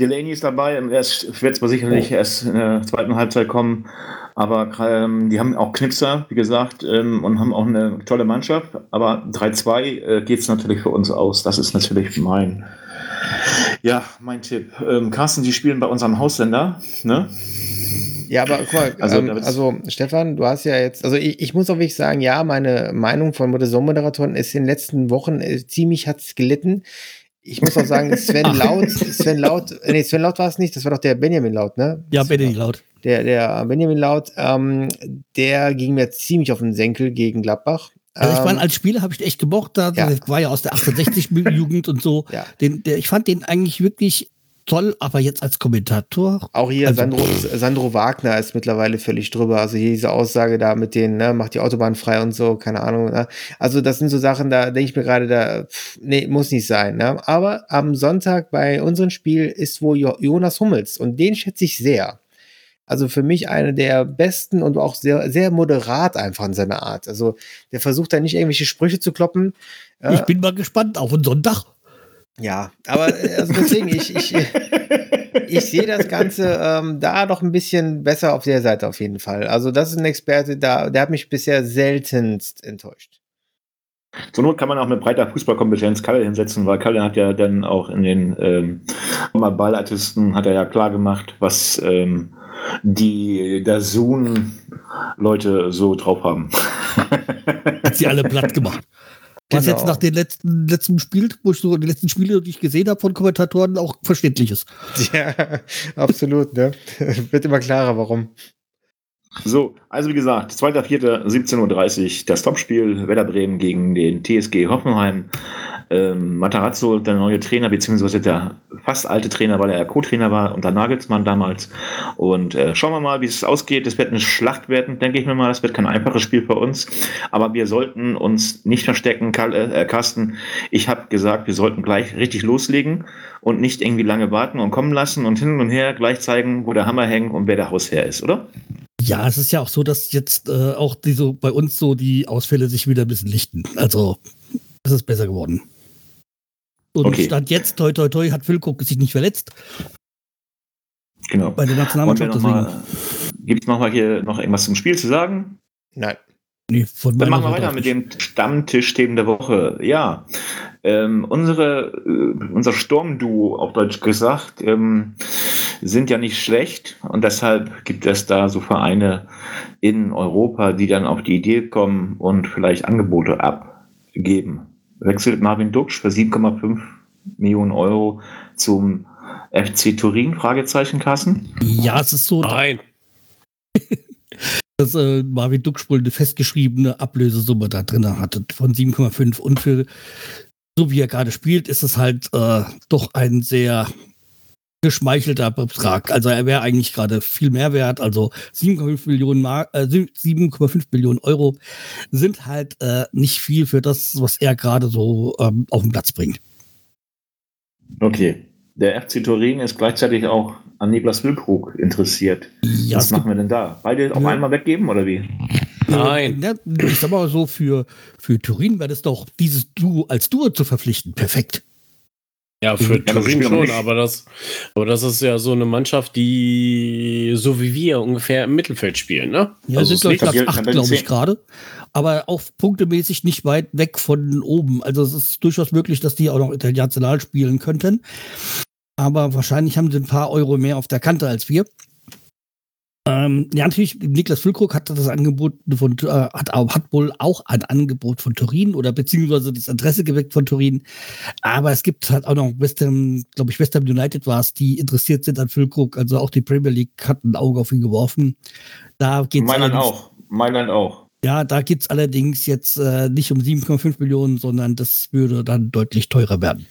Delaney ist dabei, er wird zwar sicherlich erst in der zweiten Halbzeit kommen, aber ähm, die haben auch Knipser, wie gesagt, ähm, und haben auch eine tolle Mannschaft. Aber 3-2 äh, geht es natürlich für uns aus. Das ist natürlich mein, ja, mein Tipp. Ähm, Carsten, die spielen bei unserem Haussender, ne? Ja, aber guck mal, Also, ähm, also Stefan, du hast ja jetzt, also ich, ich muss auch wirklich sagen, ja, meine Meinung von Moderatoren ist in den letzten Wochen äh, ziemlich hat's gelitten. Ich muss auch sagen, Sven Laut, Sven Laut, äh, nee, Sven Laut war es nicht, das war doch der Benjamin Laut, ne? Ja, nicht laut. Der, der Benjamin Laut, ähm, der ging mir ziemlich auf den Senkel gegen Gladbach. Also ich Ähm, meine, als Spieler habe ich echt gemocht. Da, Ja. War ja aus der 1860-Jugend und so. Ja. Den, der, ich fand den eigentlich wirklich toll, aber jetzt als Kommentator. Auch hier Also- Sandro, Sandro Wagner ist mittlerweile völlig drüber. Also hier diese Aussage da mit denen, ne, macht die Autobahn frei und so, keine Ahnung. Ne? Also das sind so Sachen, da denke ich mir gerade, da, pff, nee, muss nicht sein. Ne? Aber am Sonntag bei unserem Spiel ist wo jo Jonas Hummels und den schätze ich sehr. Also für mich einer der besten und auch sehr, sehr moderat einfach in seiner Art. Also der versucht da nicht irgendwelche Sprüche zu kloppen. Ja, Ich bin mal gespannt auf einen Sonntag. ja, aber äh, also deswegen, ich, ich, ich sehe das Ganze ähm, da doch ein bisschen besser auf der Seite auf jeden Fall. Also das ist ein Experte, da, der hat mich bisher seltenst enttäuscht. Zur Not kann man auch mit breiter Fußballkompetenz Kalle hinsetzen, weil Kalle hat ja dann auch in den ähm, mal Ballartisten hat er ja klar gemacht, was ähm, die der Zoom-Leute so drauf haben. Hat sie alle platt gemacht. Was Genau. jetzt nach den letzten, letzten Spiel, wo ich so die letzten Spiele, die ich gesehen habe von Kommentatoren, auch verständlich ist. Ja, absolut, ne? Wird immer klarer, warum. So, also wie gesagt, 2.4.17.30 Uhr das Topspiel Werder Bremen gegen den TSG Hoffenheim. ähm, Matarazzo, der neue Trainer, beziehungsweise der fast alte Trainer, weil er Co-Trainer war unter Nagelsmann damals. Und äh, schauen wir mal, wie es ausgeht. Es wird eine Schlacht werden, denke ich mir mal. Es wird kein einfaches Spiel für uns. Aber wir sollten uns nicht verstecken, Karl, äh, Carsten. Ich habe gesagt, wir sollten gleich richtig loslegen und nicht irgendwie lange warten und kommen lassen und hin und her gleich zeigen, wo der Hammer hängt und wer der Hausherr ist, oder? Ja, es ist ja auch so, dass jetzt äh, auch diese, bei uns so die Ausfälle sich wieder ein bisschen lichten. Also es ist besser geworden. Und okay. Stand jetzt, toi toi toi, hat Füllkrug sich nicht verletzt. Genau. Bei der Nationalmannschaft. Gibt es nochmal hier noch irgendwas zum Spiel zu sagen? Nein. Nee, Dann machen wir weiter mit dem Stammtischthemen der Woche. Ja, ähm, unsere, äh, unser Sturmduo, auf Deutsch gesagt, ähm, sind ja nicht schlecht und deshalb gibt es da so Vereine in Europa, die dann auf die Idee kommen und vielleicht Angebote abgeben. Wechselt Marvin Duksch für 7,5 Millionen Euro zum FC Turin? Fragezeichen, Kassen? Ja, es ist so. Nein dass äh, Marvin Duckspul eine festgeschriebene Ablösesumme da drin hatte von 7,5. Und für so wie er gerade spielt, ist es halt äh, doch ein sehr geschmeichelter Betrag. Also er wäre eigentlich gerade viel mehr wert. Also 7,5 Millionen äh, 7,5 Millionen Euro sind halt äh, nicht viel für das, was er gerade so ähm, auf den Platz bringt. Okay. Der FC Turin ist gleichzeitig auch an Niklas Wilkrug interessiert. Ja, Was machen wir denn da? Beide auf einmal weggeben oder wie? Nein. Ja, ich sag mal so, für, für Turin wäre das doch, dieses Duo als Duo zu verpflichten. Perfekt. Ja, für ja, Turin schon, aber das, aber das ist ja so eine Mannschaft, die so wie wir ungefähr im Mittelfeld spielen, ne? Ja, also sind glaube ich Platz 8, glaube ich, gerade. Aber auch punktemäßig nicht weit weg von oben. Also es ist durchaus möglich, dass die auch noch international spielen könnten aber wahrscheinlich haben sie ein paar Euro mehr auf der Kante als wir. Ähm, ja, natürlich, Niklas Füllkrug hat das Angebot von, äh, hat, hat wohl auch ein Angebot von Turin oder beziehungsweise das Interesse geweckt von Turin. Aber es gibt halt auch noch Western, glaube ich, Western United war es, die interessiert sind an Füllkrug. Also auch die Premier League hat ein Auge auf ihn geworfen. Da geht's Mailand auch. Mailand auch. Ja, da geht es allerdings jetzt äh, nicht um 7,5 Millionen, sondern das würde dann deutlich teurer werden.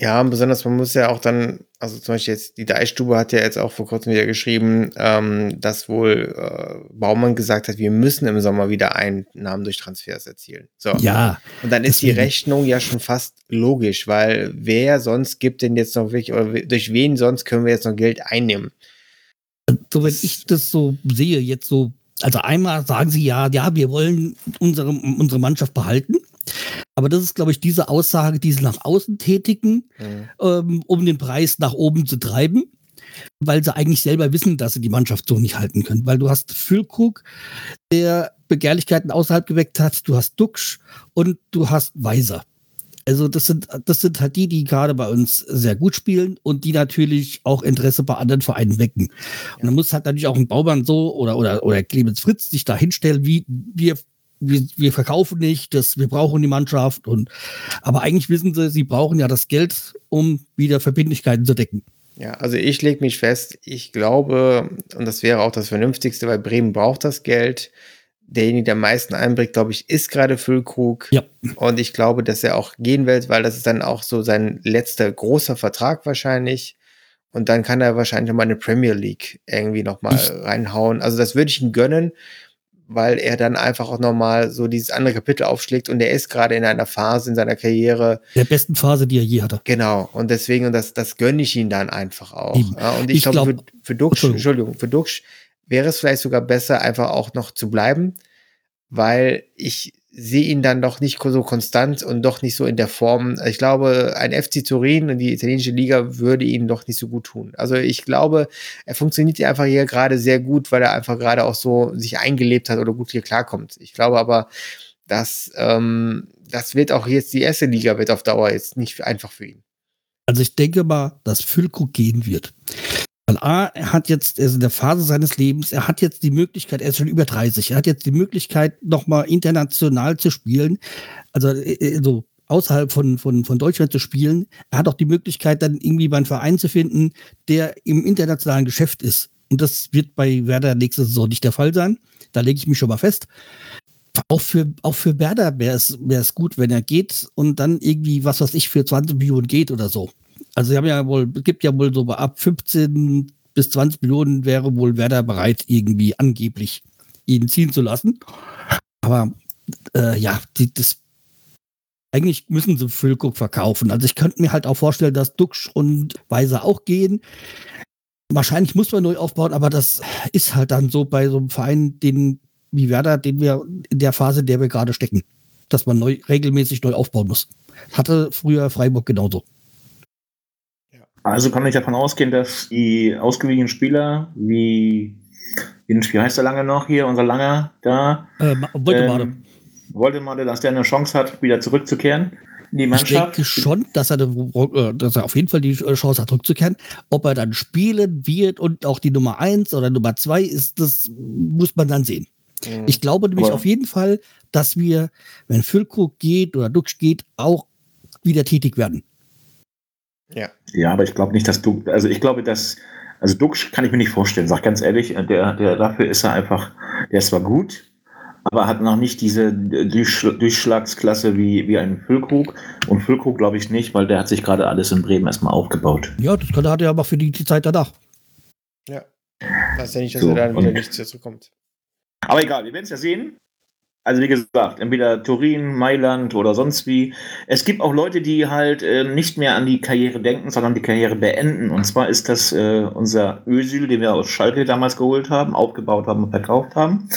Ja, besonders man muss ja auch dann, also zum Beispiel jetzt die Deichstube hat ja jetzt auch vor kurzem wieder geschrieben, ähm, dass wohl äh, Baumann gesagt hat, wir müssen im Sommer wieder Einnahmen durch Transfers erzielen. So. Ja. Und dann ist die Rechnung ja schon fast logisch, weil wer sonst gibt denn jetzt noch wirklich, oder durch wen sonst können wir jetzt noch Geld einnehmen? So, wenn ich das so sehe, jetzt so, also einmal sagen sie ja, ja, wir wollen unsere, unsere Mannschaft behalten. Aber das ist, glaube ich, diese Aussage, die sie nach außen tätigen, mhm. ähm, um den Preis nach oben zu treiben, weil sie eigentlich selber wissen, dass sie die Mannschaft so nicht halten können. Weil du hast Füllkrug, der Begehrlichkeiten außerhalb geweckt hat, du hast Duxch und du hast Weiser. Also das sind, das sind halt die, die gerade bei uns sehr gut spielen und die natürlich auch Interesse bei anderen Vereinen wecken. Und dann muss halt natürlich auch ein Baumann so oder, oder, oder Clemens Fritz sich da hinstellen, wie wir wir, wir verkaufen nicht, das, wir brauchen die Mannschaft und aber eigentlich wissen sie, sie brauchen ja das Geld, um wieder Verbindlichkeiten zu decken. Ja, also ich lege mich fest, ich glaube, und das wäre auch das Vernünftigste, weil Bremen braucht das Geld. Derjenige, der am meisten einbringt, glaube ich, ist gerade Füllkrug. Ja. Und ich glaube, dass er auch gehen wird, weil das ist dann auch so sein letzter großer Vertrag wahrscheinlich. Und dann kann er wahrscheinlich nochmal eine Premier League irgendwie nochmal reinhauen. Also das würde ich ihm gönnen weil er dann einfach auch nochmal so dieses andere Kapitel aufschlägt und er ist gerade in einer Phase in seiner Karriere. Der besten Phase, die er je hatte. Genau. Und deswegen, und das, das gönne ich ihm dann einfach auch. Ja, und ich, ich glaube, glaub, für, für Duxch, Entschuldigung, für Duxch wäre es vielleicht sogar besser, einfach auch noch zu bleiben, weil ich sehe ihn dann doch nicht so konstant und doch nicht so in der Form. Ich glaube, ein FC Turin und die italienische Liga würde ihm doch nicht so gut tun. Also ich glaube, er funktioniert einfach hier gerade sehr gut, weil er einfach gerade auch so sich eingelebt hat oder gut hier klarkommt. Ich glaube aber, dass ähm, das wird auch jetzt die erste Liga wird auf Dauer jetzt nicht einfach für ihn. Also ich denke mal, dass Füllkrug gehen wird. Weil A, er hat jetzt, er ist in der Phase seines Lebens, er hat jetzt die Möglichkeit, er ist schon über 30, er hat jetzt die Möglichkeit, nochmal international zu spielen, also äh, äh, so außerhalb von, von, von Deutschland zu spielen. Er hat auch die Möglichkeit, dann irgendwie beim Verein zu finden, der im internationalen Geschäft ist. Und das wird bei Werder nächste Saison nicht der Fall sein. Da lege ich mich schon mal fest. auch für, auch für Werder wäre es, wäre es gut, wenn er geht und dann irgendwie, was weiß ich, für 20 Millionen geht oder so. Also, sie haben ja wohl, es gibt ja wohl so ab 15 bis 20 Millionen wäre wohl Werder bereit, irgendwie angeblich ihn ziehen zu lassen. Aber äh, ja, die, das eigentlich müssen sie Füllkrug verkaufen. Also ich könnte mir halt auch vorstellen, dass Duxch und Weiser auch gehen. Wahrscheinlich muss man neu aufbauen, aber das ist halt dann so bei so einem Verein, den wie Werder, den wir in der Phase, in der wir gerade stecken, dass man neu, regelmäßig neu aufbauen muss. Hatte früher Freiburg genauso. Also kann ich davon ausgehen, dass die ausgewiesenen Spieler wie, wie heißt der lange noch hier, unser Langer da? Äh, Voldemade. Ähm, Voldemade, dass der eine Chance hat, wieder zurückzukehren in die Mannschaft. Ich denke schon, dass er, dass er auf jeden Fall die Chance hat, zurückzukehren. Ob er dann spielen wird und auch die Nummer 1 oder Nummer 2 ist, das muss man dann sehen. Mhm. Ich glaube nämlich Aber auf jeden Fall, dass wir, wenn Füllkrug geht oder Dux geht, auch wieder tätig werden. Ja. Ja, aber ich glaube nicht, dass du, also ich glaube, dass, also Dux kann ich mir nicht vorstellen, sag ganz ehrlich, der, der, dafür ist er einfach, der ist zwar gut, aber hat noch nicht diese Durchschlagsklasse wie, wie ein Füllkrug. Und Füllkrug glaube ich nicht, weil der hat sich gerade alles in Bremen erstmal aufgebaut. Ja, das kann, hat er aber für die, die Zeit danach. Ja. Weiß ja nicht, dass so, er dann wieder nicht zurückkommt. Aber egal, wir werden es ja sehen. Also wie gesagt, entweder Turin, Mailand oder sonst wie. Es gibt auch Leute, die halt äh, nicht mehr an die Karriere denken, sondern die Karriere beenden. Und zwar ist das äh, unser Özil, den wir aus Schalke damals geholt haben, aufgebaut haben und verkauft haben.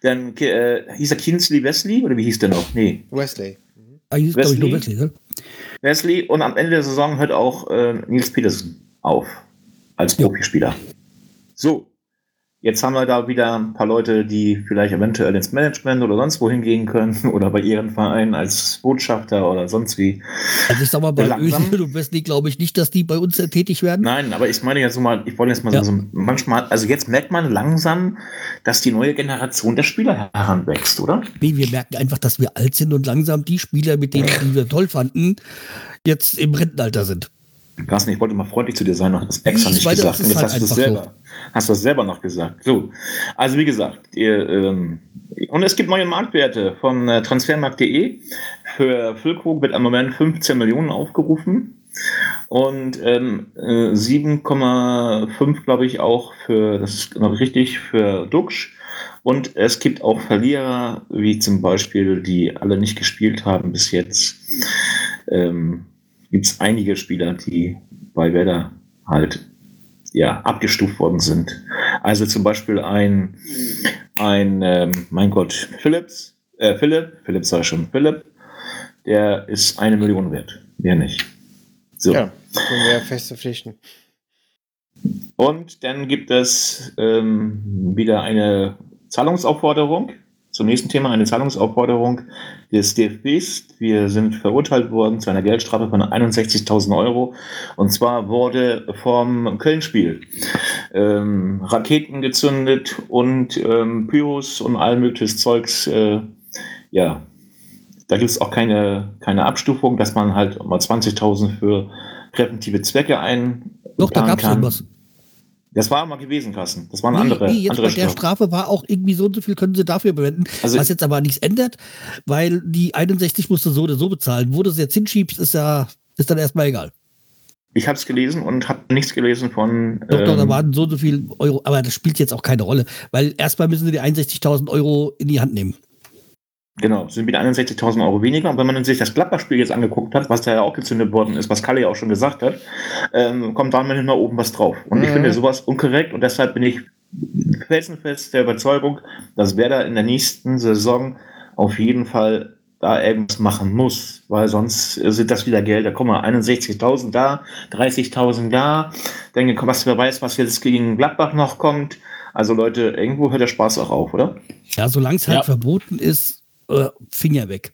Dann äh, hieß er Kinsley Wesley oder wie hieß der noch? Nee. Wesley. Ah, hieß, Wesley. Ich, nur Wesley, ne? Wesley und am Ende der Saison hört auch äh, Nils Petersen auf als Profispieler. So, Jetzt haben wir da wieder ein paar Leute, die vielleicht eventuell ins Management oder sonst wohin gehen können oder bei ihren Vereinen als Botschafter oder sonst wie. Also ich sag mal, bei Ösil und Wesley glaube ich nicht, dass die bei uns tätig werden. Nein, aber ich meine jetzt so mal, ich wollte jetzt mal ja. so, manchmal, also jetzt merkt man langsam, dass die neue Generation der Spieler heranwächst, oder? Nee, wir merken einfach, dass wir alt sind und langsam die Spieler, mit denen wir toll fanden, jetzt im Rentenalter sind. Carsten, ich wollte mal freundlich zu dir sein, noch das extra nicht gesagt. Und jetzt halt hast du es selber, so. hast du es selber noch gesagt. So, also wie gesagt, ihr, ähm, und es gibt neue Marktwerte von äh, transfermarkt.de. Für Füllkrug wird im Moment 15 Millionen aufgerufen und ähm, äh, 7,5 glaube ich auch für, das ist noch richtig, für Duxch. Und es gibt auch Verlierer, wie zum Beispiel, die alle nicht gespielt haben bis jetzt. Ähm, gibt es einige Spieler, die bei Werder halt ja, abgestuft worden sind. Also zum Beispiel ein, ein ähm, mein Gott, Philips, äh, Philipp, Philipp ich schon, Philipp, der ist eine Million wert, mehr nicht. So. Ja, wir fest verpflichten. Und dann gibt es ähm, wieder eine Zahlungsaufforderung zum nächsten Thema eine Zahlungsaufforderung des DFBs. Wir sind verurteilt worden zu einer Geldstrafe von 61.000 Euro. Und zwar wurde vom Köln-Spiel ähm, Raketen gezündet und ähm, Pyros und all mögliches Zeugs. Äh, ja, da gibt es auch keine, keine Abstufung, dass man halt mal 20.000 für präventive Zwecke ein. Doch, da gab es irgendwas. Das war mal gewesen, Kassen. Das waren nee, andere. Nee, jetzt andere bei der Strafe war auch irgendwie so und so viel können sie dafür verwenden. Also, was jetzt aber nichts ändert, weil die 61 musste so oder so bezahlen. Wo du es jetzt hinschiebst, ist ja, ist dann erstmal egal. Ich habe es gelesen und habe nichts gelesen von. Doch, ähm, doch, da ähm, waren so und so viel Euro, aber das spielt jetzt auch keine Rolle, weil erstmal müssen sie die 61.000 Euro in die Hand nehmen. Genau, sind wieder 61.000 Euro weniger. Und wenn man sich das Gladbach-Spiel jetzt angeguckt hat, was da ja auch gezündet worden ist, was Kalle ja auch schon gesagt hat, ähm, kommt da mal oben was drauf. Und mhm. ich finde sowas unkorrekt und deshalb bin ich felsenfest der Überzeugung, dass Werder in der nächsten Saison auf jeden Fall da irgendwas machen muss, weil sonst sind das wieder Gelder. Guck mal, 61.000 da, 30.000 da. Denke, was wer weiß, was jetzt gegen Gladbach noch kommt. Also Leute, irgendwo hört der Spaß auch auf, oder? Ja, solange es halt ja. verboten ist, äh, Finger weg.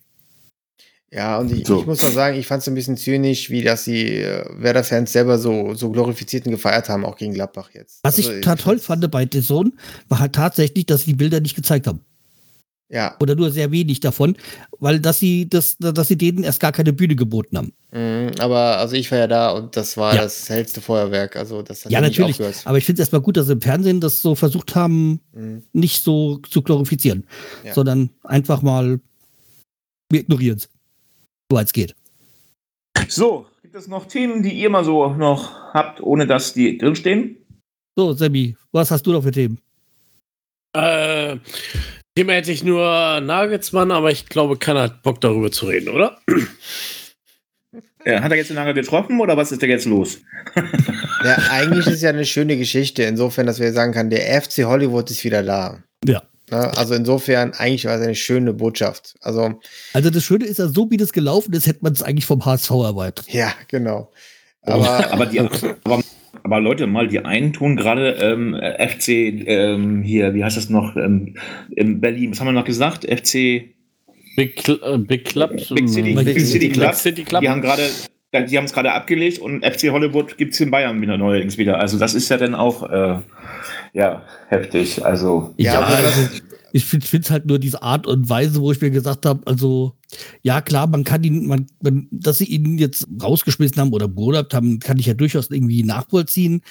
Ja, und ich, so. ich muss auch sagen, ich fand es ein bisschen zynisch, wie dass die äh, Werder-Fans selber so, so glorifizierten gefeiert haben, auch gegen Gladbach jetzt. Was also, ich total toll fand bei The Zone, war halt tatsächlich, dass sie die Bilder nicht gezeigt haben. Ja. Oder nur sehr wenig davon, weil dass sie, das, dass sie denen erst gar keine Bühne geboten haben. Mhm, aber also ich war ja da und das war Ja. das hellste Feuerwerk. Also das hat Ja, nicht natürlich. Aber ich finde es erstmal gut, dass sie im Fernsehen das so versucht haben, Mhm. nicht so zu glorifizieren, Ja. sondern einfach mal, wir ignorieren es. So als geht. So, gibt es noch Themen, die ihr mal so noch habt, ohne dass die drinstehen? So, Sammy, was hast du noch für Themen? Äh, Thema hätte ich nur Nagelsmann, aber ich glaube, keiner hat Bock darüber zu reden, oder? Äh, hat er jetzt den Nagel getroffen oder was ist da jetzt los? Ja, eigentlich ist es ja eine schöne Geschichte, insofern, dass wir sagen können, der FC Hollywood ist wieder da. Ja. Ne? Also insofern, eigentlich war es eine schöne Botschaft. Also, Also das Schöne ist ja, so wie das gelaufen ist, hätte man es eigentlich vom HSV erwartet. ja, genau. Aber, aber, die, aber, aber Leute, mal die einen tun gerade ähm, FC ähm, hier, wie heißt das noch, ähm, in Berlin, was haben wir noch gesagt? FC Big, Cl äh, Big Club. Big City, Big Big City Club. Big City Club. Die haben gerade, die haben es gerade abgelegt und FC Hollywood gibt es in Bayern wieder neuerdings wieder. Also das ist ja dann auch äh, ja heftig. Also Ja, Ja, aber das- also ich finde es halt nur diese Art und Weise, wo ich mir gesagt habe, also ja klar, man kann ihn, man, man, dass sie ihn jetzt rausgeschmissen haben oder beurlaubt haben, kann ich ja durchaus irgendwie nachvollziehen.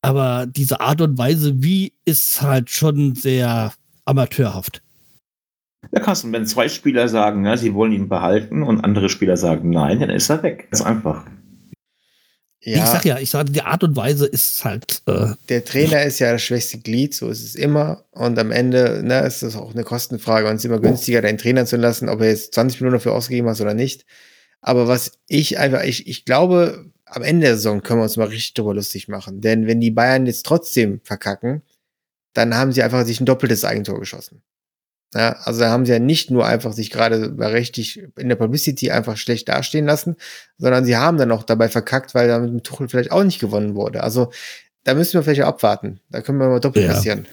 Aber diese Art und Weise, wie ist halt schon sehr amateurhaft. Ja, Carsten, wenn zwei Spieler sagen, ja, sie wollen ihn behalten und andere Spieler sagen nein, dann ist er weg. Ist einfach. Ich ja, sag ja, ich sage, die Art und Weise ist halt, äh, der Trainer ist ja das schwächste Glied, so ist es immer. Und am Ende ne, ist das auch eine Kostenfrage und es ist immer günstiger, deinen Trainer zu lassen, ob er jetzt 20 Millionen dafür ausgegeben hast oder nicht. Aber was ich einfach, ich, ich glaube, am Ende der Saison können wir uns mal richtig drüber lustig machen. Denn wenn die Bayern jetzt trotzdem verkacken, dann haben sie einfach sich ein doppeltes Eigentor geschossen. Ja, also da haben sie ja nicht nur einfach sich gerade richtig in der Publicity einfach schlecht dastehen lassen, sondern sie haben dann auch dabei verkackt, weil damit mit Tuchel vielleicht auch nicht gewonnen wurde. Also da müssen wir vielleicht auch abwarten. Da können wir mal doppelt Ja. passieren.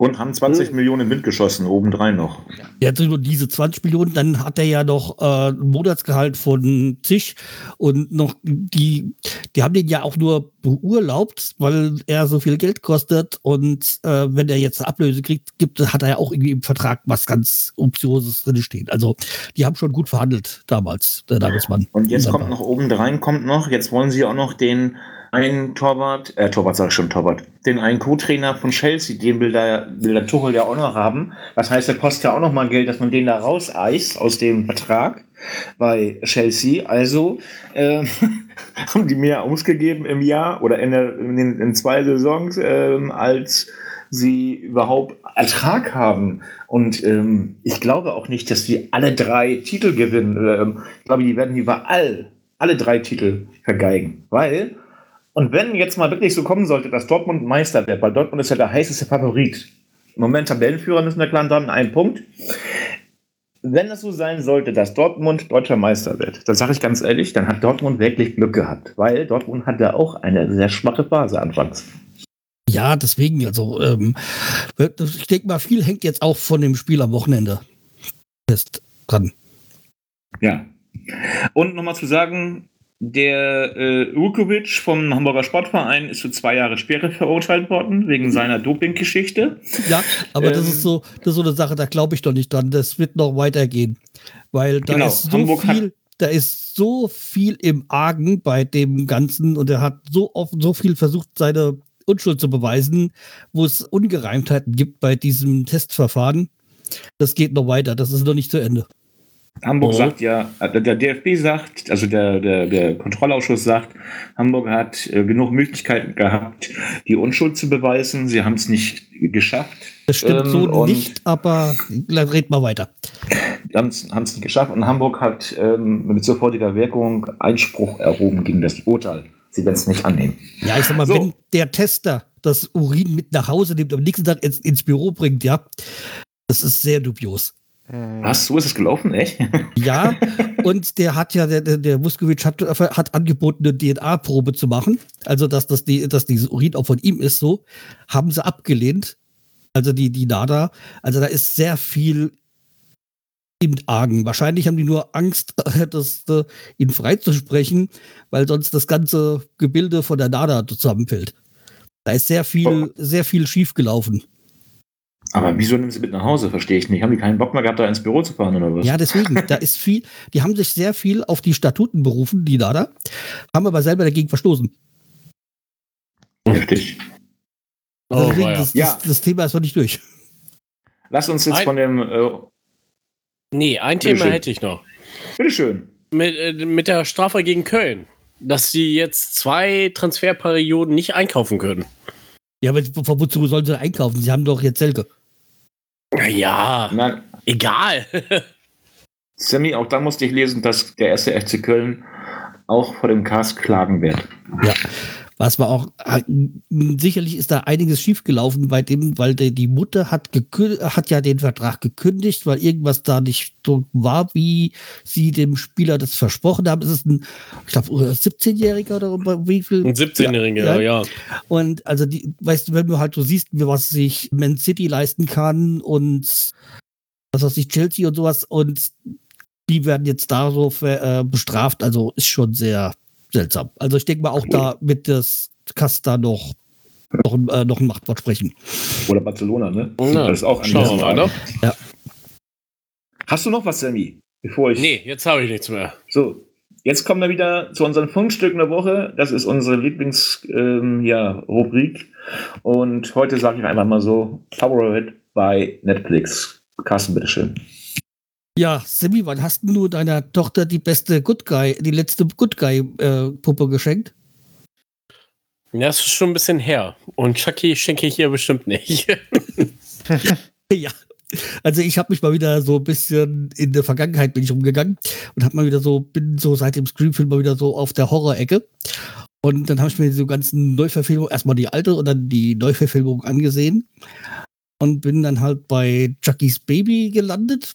Und haben 20 Millionen in Wind geschossen, obendrein noch. Er nur diese 20 Millionen, dann hat er ja noch äh, ein Monatsgehalt von zig und noch die, die haben den ja auch nur beurlaubt, weil er so viel Geld kostet und äh, wenn er jetzt eine Ablöse kriegt, gibt, hat er ja auch irgendwie im Vertrag was ganz Optioses drin stehen. Also die haben schon gut verhandelt damals, der Nagelsmann. Und jetzt kommt noch obendrein, kommt noch, jetzt wollen sie auch noch den einen Torwart, äh, Torwart sag ich schon, Torwart, den einen Co-Trainer von Chelsea, den will der, will der Tuchel ja auch noch haben. Das heißt, der kostet ja auch noch mal Geld, dass man den da rauseist aus dem Vertrag bei Chelsea. Also äh, haben die mehr ausgegeben im Jahr oder in, der, in, den, in zwei Saisons, ähm, als sie überhaupt Ertrag haben. Und ähm, ich glaube auch nicht, dass die alle drei Titel gewinnen. Ähm, ich glaube, die werden überall alle drei Titel vergeigen. Weil, und wenn jetzt mal wirklich so kommen sollte, dass Dortmund Meister wird, weil Dortmund ist ja der heißeste Favorit. Im Moment Tabellenführer müssen wir klar dran, ein Punkt. Wenn es so sein sollte, dass Dortmund deutscher Meister wird, dann sage ich ganz ehrlich, dann hat Dortmund wirklich Glück gehabt, weil Dortmund hatte auch eine sehr schwache Phase anfangs. Ja, deswegen, also ähm, ich denke mal, viel hängt jetzt auch von dem Spiel am Wochenende fest dran. Ja. Und nochmal zu sagen, der äh, Vukovic vom Hamburger Sportverein ist für zwei Jahre Sperre verurteilt worden, wegen seiner Dopinggeschichte. Ja, aber das Ähm, ist so, das ist so eine Sache, da glaube ich doch nicht dran. Das wird noch weitergehen. Weil da Genau, ist so Hamburg viel, da ist so viel im Argen bei dem Ganzen und er hat so oft so viel versucht, seine Unschuld zu beweisen, wo es Ungereimtheiten gibt bei diesem Testverfahren. Das geht noch weiter, das ist noch nicht zu Ende. Hamburg Oh. sagt ja, äh, der DFB sagt, also der, der, der Kontrollausschuss sagt, Hamburg hat äh, genug Möglichkeiten gehabt, die Unschuld zu beweisen. Sie haben es nicht geschafft. Das stimmt Ähm, so nicht, aber red mal weiter. haben es nicht geschafft und Hamburg hat ähm, mit sofortiger Wirkung Einspruch erhoben gegen das Urteil. Sie werden es nicht annehmen. Ja, ich sag mal, So. wenn der Tester das Urin mit nach Hause nimmt und am nächsten Tag ins, ins Büro bringt, ja, das ist sehr dubios. Hm. Was? So ist es gelaufen, echt? Ja, und der hat ja, der, der, Muskowitsch hat, hat angeboten, eine DNA-Probe zu machen. Also, dass, das die, dass dieses Urin auch von ihm ist, so. Haben sie abgelehnt. Also, die, die NADA. Also, da ist sehr viel im Argen. Wahrscheinlich haben die nur Angst, das, äh, ihn freizusprechen, weil sonst das ganze Gebilde von der NADA zusammenfällt. Da ist sehr viel, sehr viel schiefgelaufen. Aber wieso nehmen sie mit nach Hause? Verstehe ich nicht. Haben die keinen Bock mehr gehabt, da ins Büro zu fahren oder was? Ja, deswegen, da ist viel, die haben sich sehr viel auf die Statuten berufen, die da, haben aber selber dagegen verstoßen. Heftig. Also Oh, deswegen, weia. das, Ja. das, das Thema ist noch nicht durch. Lass uns jetzt Ein- von dem. Äh, Nee, ein Thema Bitteschön. hätte ich noch. bitteschön. Mit, äh, mit der Strafe gegen Köln. Dass sie jetzt zwei Transferperioden nicht einkaufen können. Ja, aber wozu sollen sie einkaufen? Sie haben doch jetzt Selke. Ja, Nein, egal. Sammy, auch da musste ich lesen, dass der erste FC Köln auch vor dem Cast klagen wird. Ja. Was war auch, äh, sicherlich ist da einiges schiefgelaufen bei dem, weil der, die Mutter hat, hat ja den Vertrag gekündigt, weil irgendwas da nicht so war, wie sie dem Spieler das versprochen haben. Es ist ein, ich glaube, 17-Jähriger oder wie viel? Ein 17-Jähriger, Ja. ja. Und also, die, weißt du, wenn du halt so siehst, was sich Man City leisten kann und was weiß ich, Chelsea und sowas und die werden jetzt da so äh, bestraft, also ist schon sehr seltsam. Also ich denke mal auch da mit das Kasta noch noch, ein- äh, noch ein Machtwort sprechen. Oder Barcelona, ne? Na, das ist auch schauen wir mal, ne? Hast du noch was, Sammy? Bevor ich. Nee, jetzt habe ich nichts mehr. So, jetzt kommen wir wieder zu unseren Funkstücken der Woche. Das ist unsere Lieblingsrubrik. Ähm, ja. Und heute sage ich einfach mal so: Favorite bei Netflix. Carsten, bitteschön. Ja, Simi, wann hast du deiner Tochter die beste Good Guy, die letzte Good Guy äh, Puppe geschenkt? Ja, das ist schon ein bisschen her. Und Chucky schenke ich hier bestimmt nicht. Ja. Also ich habe mich mal wieder so ein bisschen in der Vergangenheit bin ich rumgegangen und habe mal wieder so bin so seit dem Scream-Film mal wieder so auf der Horror-Ecke und dann habe ich mir diese ganzen Neuverfilmungen erstmal die alte und dann die Neuverfilmung angesehen und bin dann halt bei Chuckys Baby gelandet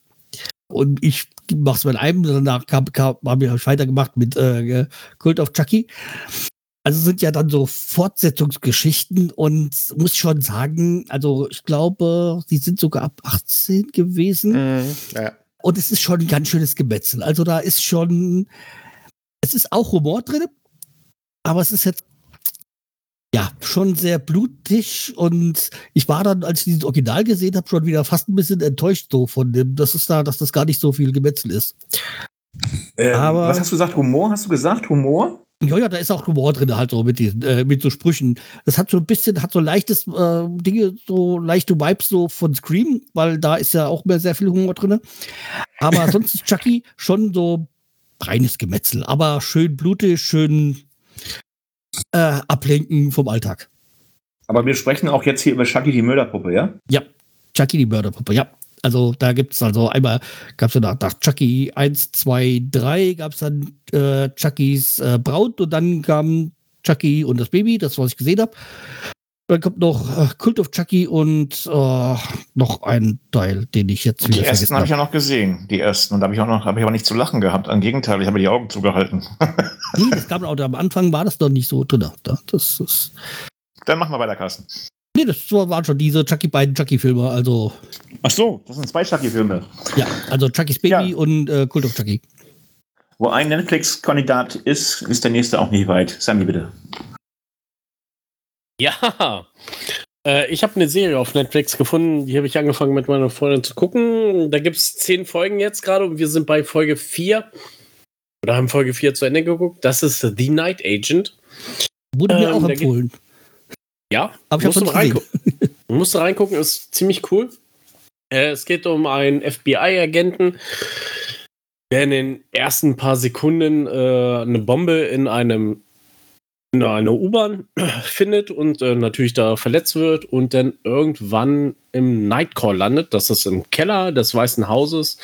und ich mach's mit einem danach kam, kam habe ich weitergemacht mit äh, Cult of Chucky also sind ja dann so Fortsetzungsgeschichten und muss schon sagen, also ich glaube, die sind sogar ab 18 gewesen Mhm. Ja. und es ist schon ein ganz schönes Gemetzel. Also da ist schon, es ist auch Humor drin, aber es ist jetzt ja schon sehr blutig und ich war dann, als ich dieses Original gesehen habe, schon wieder fast ein bisschen enttäuscht so von dem, dass es da, dass das gar nicht so viel Gemetzel ist. Ähm, Aber- was hast du gesagt? Humor? Hast du gesagt? Humor? Ja, ja, da ist auch Humor drin, halt so mit diesen, äh, mit so Sprüchen. Das hat so ein bisschen, hat so leichtes äh, Dinge, so leichte Vibes so von Scream, weil da ist ja auch mehr sehr viel Humor drin. Aber sonst ist Chucky schon so reines Gemetzel, aber schön blutig, schön äh, ablenken vom Alltag. Aber wir sprechen auch jetzt hier über Chucky die Mörderpuppe, ja? Chucky die Mörderpuppe, ja. Also da gibt es also einmal, gab es ja nach, nach Chucky 1, 2, 3, gab es dann äh, Chuckys äh, Braut und dann kam Chucky und das Baby, das was ich gesehen habe. Dann kommt noch äh, Cult of Chucky und äh, noch ein Teil, den ich jetzt Die wieder ersten vergessen habe ich habe. ja noch gesehen, die ersten. Und da habe ich auch noch, habe ich aber nicht zu lachen gehabt. Im Gegenteil, ich habe die Augen zugehalten. Nee, das kam auch, am Anfang war das noch nicht so drin. Da, das, das, Dann machen wir weiter, Carsten. nee, das waren schon diese Chucky beiden Chucky-Filme. Also, Ach so, das sind zwei Chucky-Filme. ja, also Chuckys Baby Ja. und äh, Cult of Chucky. Wo ein Netflix-Kandidat ist, ist der nächste auch nicht weit. Sammy, bitte. Ja. Äh, ich habe eine Serie auf Netflix gefunden, die habe ich angefangen mit meiner Freundin zu gucken. Da gibt es zehn Folgen jetzt gerade und wir sind bei Folge 4. Oder haben Folge 4 zu Ende geguckt. Das ist The Night Agent. Wurde mir Ähm, auch empfohlen. Ja, Aber ich musst habe du noch nicht gesehen. reingucken. musst du reingucken, ist ziemlich cool. Äh, es geht um einen FBI-Agenten, der in den ersten paar Sekunden äh, eine Bombe in einem in einer U-Bahn findet und äh, natürlich da verletzt wird und dann irgendwann im Nightcall landet. Das ist im Keller des Weißen Hauses.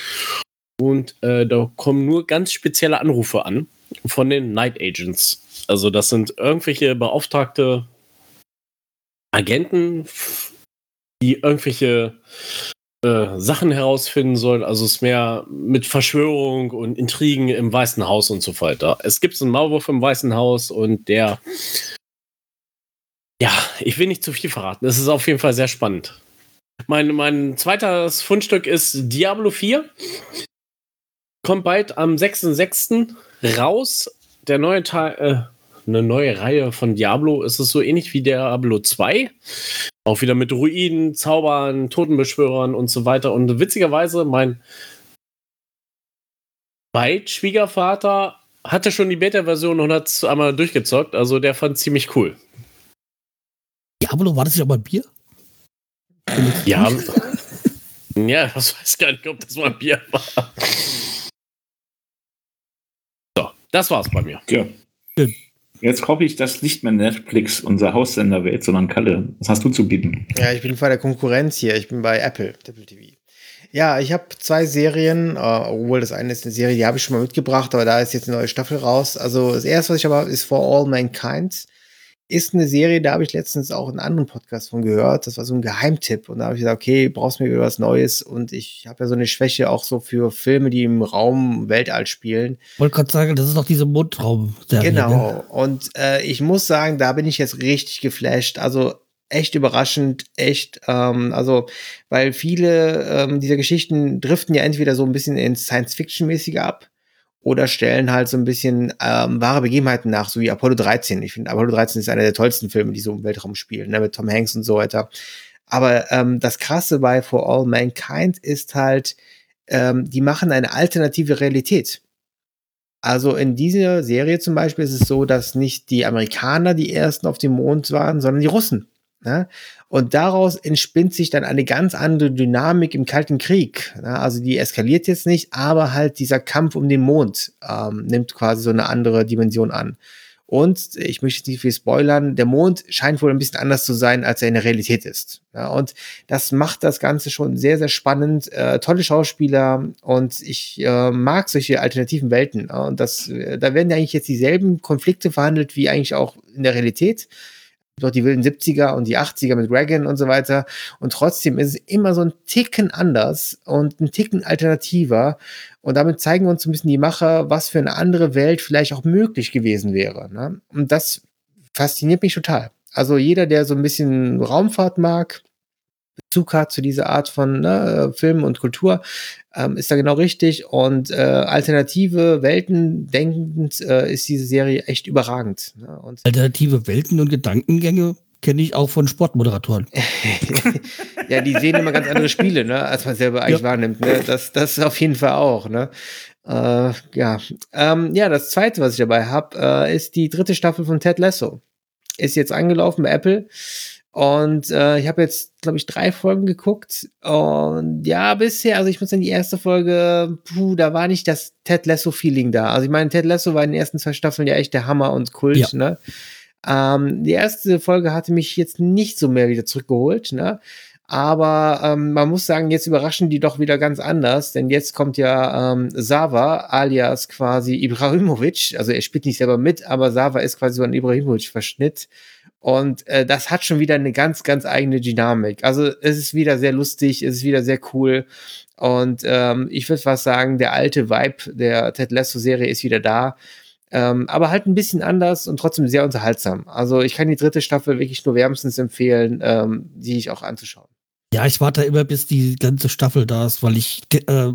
Und äh, da kommen nur ganz spezielle Anrufe an von den Night Agents. Also das sind irgendwelche beauftragte Agenten, die irgendwelche äh, Sachen herausfinden sollen. Also es ist mehr mit Verschwörung und Intrigen im Weißen Haus und so weiter. Es gibt einen Maulwurf im Weißen Haus und der ja, ich will nicht zu viel verraten. Es ist auf jeden Fall sehr spannend. Mein, mein zweites Fundstück ist Diablo 4. Kommt bald am 6.6. raus. Der neue Teil, äh, eine neue Reihe von Diablo. Es ist so ähnlich wie Diablo 2. Auch wieder mit Ruinen, Zaubern, Totenbeschwörern und so weiter. Und witzigerweise, mein Schwiegervater hatte schon die Beta-Version und hat es einmal durchgezockt. Also der fand ziemlich cool. Diablo, war das nicht auch mal ein Bier? Ja. ja, das weiß gar nicht, ob das mal ein Bier war. So, das war's bei mir. Ja. Schön. Jetzt hoffe ich, dass nicht mehr Netflix unser Haussender wird, sondern Kalle. Was hast du zu bieten? Ja, ich bin bei der Konkurrenz hier. Ich bin bei Apple, Apple TV. Ja, ich habe zwei Serien, äh, obwohl das eine ist eine Serie, die habe ich schon mal mitgebracht, aber da ist jetzt eine neue Staffel raus. Also das erste, was ich habe, ist For All Mankind. Ist eine Serie, da habe ich letztens auch einen anderen Podcast von gehört. Das war so ein Geheimtipp. Und da habe ich gesagt, okay, brauchst mir wieder was Neues. Und ich habe ja so eine Schwäche auch so für Filme, die im Raum Weltall spielen. Wollte gerade sagen, das ist doch diese Mundraum-Serie. Genau. Ne? Und äh, ich muss sagen, da bin ich jetzt richtig geflasht. Also echt überraschend, echt, ähm, also, weil viele ähm, dieser Geschichten driften ja entweder so ein bisschen ins Science-Fiction-mäßige ab oder stellen halt so ein bisschen ähm, wahre Begebenheiten nach, so wie Apollo 13. Ich finde, Apollo 13 ist einer der tollsten Filme, die so im Weltraum spielen, ne, mit Tom Hanks und so weiter. Aber ähm, das Krasse bei For All Mankind ist halt, ähm, die machen eine alternative Realität. Also in dieser Serie zum Beispiel ist es so, dass nicht die Amerikaner die ersten auf dem Mond waren, sondern die Russen. Ne? Und daraus entspinnt sich dann eine ganz andere Dynamik im Kalten Krieg. Also die eskaliert jetzt nicht, aber halt dieser Kampf um den Mond ähm, nimmt quasi so eine andere Dimension an. Und ich möchte nicht viel spoilern, der Mond scheint wohl ein bisschen anders zu sein, als er in der Realität ist. Ja, und das macht das Ganze schon sehr, sehr spannend. Äh, tolle Schauspieler und ich äh, mag solche alternativen Welten. Und das, äh, da werden ja eigentlich jetzt dieselben Konflikte verhandelt wie eigentlich auch in der Realität doch die wilden 70er und die 80er mit Reagan und so weiter. Und trotzdem ist es immer so ein Ticken anders und ein Ticken alternativer. Und damit zeigen wir uns ein bisschen die Macher, was für eine andere Welt vielleicht auch möglich gewesen wäre. Ne? Und das fasziniert mich total. Also jeder, der so ein bisschen Raumfahrt mag, Bezug hat zu dieser Art von ne, Film und Kultur, ähm, ist da genau richtig. Und äh, alternative Welten denkend äh, ist diese Serie echt überragend. Ne? Und Alternative Welten und Gedankengänge kenne ich auch von Sportmoderatoren. ja, die sehen immer ganz andere Spiele, ne, als man selber eigentlich Ja. wahrnimmt. Ne? Das, das auf jeden Fall auch. Ne? Äh, ja. Ähm, ja, das zweite, was ich dabei habe, äh, ist die dritte Staffel von Ted Lasso. Ist jetzt angelaufen bei Apple. Und äh, ich habe jetzt, glaube ich, drei Folgen geguckt. Und ja, bisher, also ich muss sagen, die erste Folge, puh, da war nicht das Ted Lasso-Feeling da. Also ich meine, Ted Lasso war in den ersten zwei Staffeln ja echt der Hammer und Kult, Ja. ne? Ähm, die erste Folge hatte mich jetzt nicht so mehr wieder zurückgeholt, ne? Aber ähm, man muss sagen, jetzt überraschen die doch wieder ganz anders, denn jetzt kommt ja ähm, Sava alias quasi Ibrahimovic, also er spielt nicht selber mit, aber Sava ist quasi so ein Ibrahimovic-Verschnitt. Und äh, das hat schon wieder eine ganz, ganz eigene Dynamik. Also es ist wieder sehr lustig, es ist wieder sehr cool. Und ähm, ich würde fast sagen, der alte Vibe der Ted Lasso-Serie ist wieder da. Ähm, aber halt ein bisschen anders und trotzdem sehr unterhaltsam. Also ich kann die dritte Staffel wirklich nur wärmstens empfehlen, ähm, die ich auch anzuschauen. Ja, ich warte immer, bis die ganze Staffel da ist, weil ich, äh,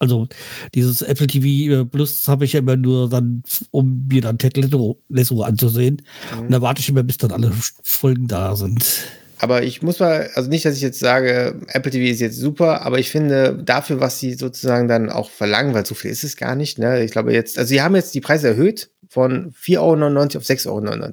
also dieses Apple TV Plus habe ich ja immer nur dann, um mir dann Ted Lasso, Lasso anzusehen. Und da warte ich immer, bis dann alle Folgen da sind. Aber ich muss mal, also nicht, dass ich jetzt sage, Apple TV ist jetzt super, aber ich finde dafür, was sie sozusagen dann auch verlangen, weil so viel ist es gar nicht, ne? Ich glaube jetzt, also sie haben jetzt die Preise erhöht von 4,99 Euro auf 6,99 Euro.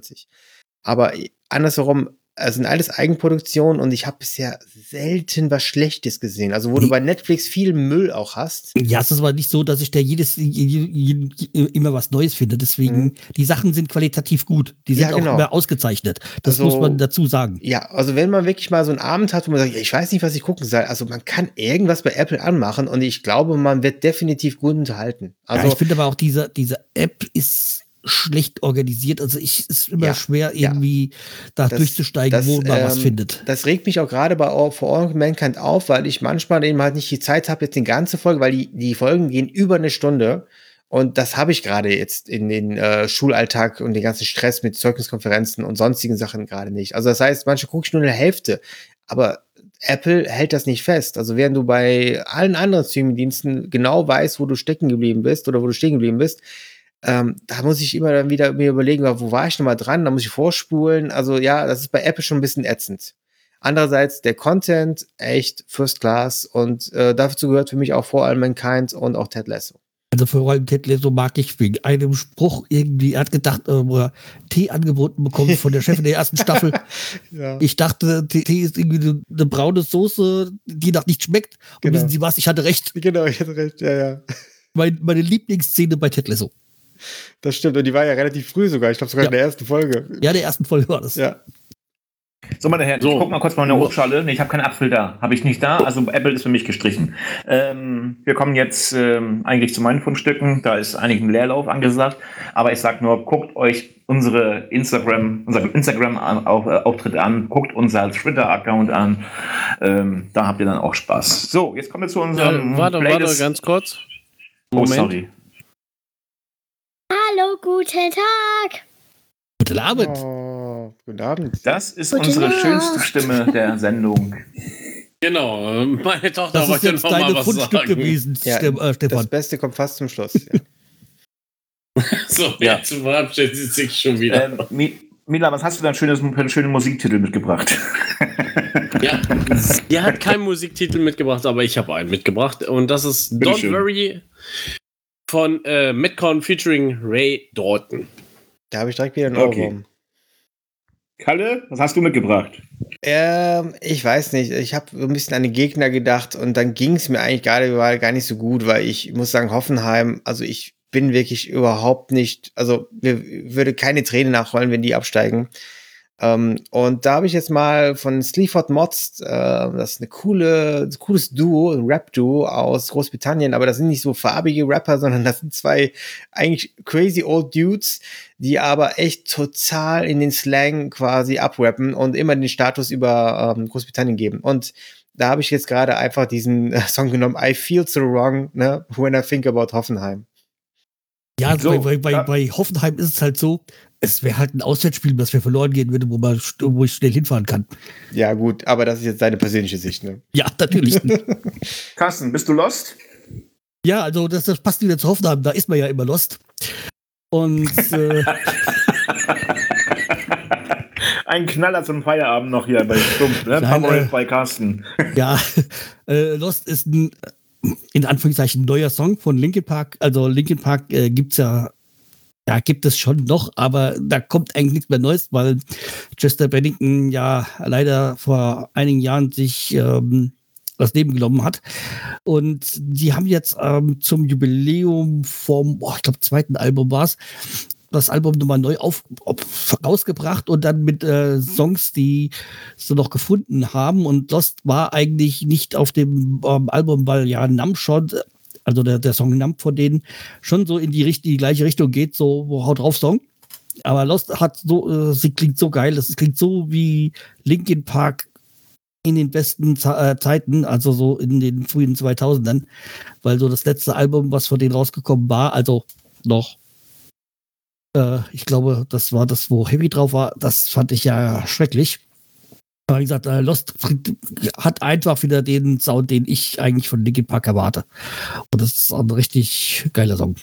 Aber andersherum, es sind alles Eigenproduktionen und ich habe bisher selten was Schlechtes gesehen. Also wo du bei Netflix viel Müll auch hast. Ja, es ist aber nicht so, dass ich da jedes je- je- je- immer was Neues finde. Deswegen, die Sachen sind qualitativ gut. Die sind Mhm. Ja, genau. auch immer ausgezeichnet. Das Also- muss man dazu sagen. Ja, also wenn man wirklich mal so einen Abend hat, wo man sagt, ich weiß nicht, was ich gucken soll, also man kann irgendwas bei Apple anmachen und ich glaube, man wird definitiv gut unterhalten. Also ja, ich finde aber auch, diese, diese App ist schlecht organisiert. Also ich es ist immer Ja, schwer, ja. irgendwie da Das- durchzusteigen, das, wo man was ähm, findet. Das regt mich auch gerade bei All For All Mankind auf, weil ich manchmal eben halt nicht die Zeit habe, jetzt die ganze Folge, weil die, die Folgen gehen über eine Stunde. Und das habe ich gerade jetzt in den äh, Schulalltag und den ganzen Stress mit Zeugniskonferenzen und sonstigen Sachen gerade nicht. Also das heißt, manche gucke ich nur eine Hälfte. Aber Apple hält das nicht fest. Also während du bei allen anderen Streamingdiensten genau weißt, wo du stecken geblieben bist oder wo du stehen geblieben bist, ähm, da muss ich immer dann wieder mir überlegen, wo war ich nochmal dran, da muss ich vorspulen. Also ja, das ist bei Apple schon ein bisschen ätzend. Andererseits der Content echt First Class und äh, dazu gehört für mich auch vor allem Mankind und auch Ted Lasso. Also vor allem Ted Lasso mag ich wegen einem Spruch irgendwie, er hat gedacht, äh, er Tee angeboten bekommen von der Chefin der ersten Staffel. Ja. Ich dachte, Tee ist irgendwie eine, eine braune Soße, die nach nichts schmeckt. Und Genau. wissen Sie was, ich hatte recht. Genau, ich hatte recht, ja, ja. Mein, meine Lieblingsszene bei Ted Lasso. Das stimmt. Und die war ja relativ früh sogar. Ich glaube sogar Ja. in der ersten Folge. Ja, der ersten Folge war das. Ja. So, meine Herren, So. ich guck mal kurz mal in der Obstschale. Nee, ich habe keinen Apfel da. Habe ich nicht da. Also Apple ist für mich gestrichen. Ähm, wir kommen jetzt ähm, eigentlich zu meinen Fundstücken. Da ist eigentlich ein Leerlauf angesagt. Aber ich sag nur, guckt euch unsere Instagram, unser Instagram-Auftritt an. Guckt unser Twitter-Account an. Ähm, da habt ihr dann auch Spaß. So, jetzt kommen wir zu Äh, unserem warte, warte, Playlist. ganz kurz. oh, Moment. sorry. Hallo, guten Tag. Guten Abend. Oh, guten Abend. Das ist Gute unsere Nacht. schönste Stimme der Sendung. Genau, äh, meine Tochter Das ist wollte jetzt noch mal deine was Fundstück sagen. gewesen, Ja, äh, Das Stefan. Beste kommt fast zum Schluss. Ja. So, Ja. jetzt verabschiedet sie sich schon wieder. ähm, Mi- Mila, was hast du denn schönes, für einen schönen Musiktitel mitgebracht? Ja, sie hat keinen Musiktitel mitgebracht, aber ich habe einen mitgebracht. Und das ist Don't Bitteschön. Worry von äh, Metcon featuring Ray Dalton. Da habe ich direkt wieder einen Okay. Ohrwurm. Kalle, was hast du mitgebracht? Ähm, ich weiß nicht. Ich habe so ein bisschen an den Gegner gedacht und dann ging es mir eigentlich gerade überall gar nicht so gut, weil ich muss sagen, Hoffenheim, also ich bin wirklich überhaupt nicht, also mir würde keine Träne nachrollen, wenn die absteigen. Ähm, und da habe ich jetzt mal von Sleaford Mods, äh, das ist eine coole, ein cooles Duo, ein Rap-Duo aus Großbritannien, aber das sind nicht so farbige Rapper, sondern das sind zwei eigentlich crazy old Dudes, die aber echt total in den Slang quasi abrappen und immer den Status über ähm, Großbritannien geben. Und da habe ich jetzt gerade einfach diesen äh, Song genommen, I Feel So Wrong, ne, when I think about Hoffenheim. Ja, also So, bei, bei, ja. bei, bei Hoffenheim ist es halt so, es wäre halt ein Auswärtsspiel, das wir verloren gehen würde, wo, man, wo ich schnell hinfahren kann. Ja, gut, aber das ist jetzt deine persönliche Sicht, ne? Ja, natürlich. Carsten, bist du lost? ja, also das, das passt wieder zu Hoffenheim, da ist man ja immer lost. Und äh, Ein Knaller zum Feierabend noch hier bei Stumpf, ne? Nein, äh, bei Carsten. ja, äh, Lost ist ein in Anführungszeichen neuer Song von Linkin Park. Also Linkin Park äh, gibt's ja, ja, gibt es schon noch, aber da kommt eigentlich nichts mehr Neues, weil Chester Bennington ja leider vor einigen Jahren sich ähm, das Leben genommen hat. Und die haben jetzt ähm, zum Jubiläum vom, boah, ich glaube, zweiten Album war's, das Album nochmal neu auf, auf, rausgebracht und dann mit äh, Songs, die sie noch gefunden haben. Und Lost war eigentlich nicht auf dem ähm, Album, weil ja Numshot, also der, der Song Numb von denen, schon so in die, richt- die gleiche Richtung geht, so Haut drauf Song. Aber Lost hat so, äh, sie klingt so geil, das klingt so wie Linkin Park in den besten äh, Zeiten, also so in den frühen 2000ern, weil so das letzte Album, was von denen rausgekommen war, also noch äh, ich glaube, das war das, wo Heavy drauf war. Das fand ich ja schrecklich. Aber wie gesagt, äh, Lost hat einfach wieder den Sound, den ich eigentlich von Linkin Park erwarte. Und das ist ein richtig geiler Song.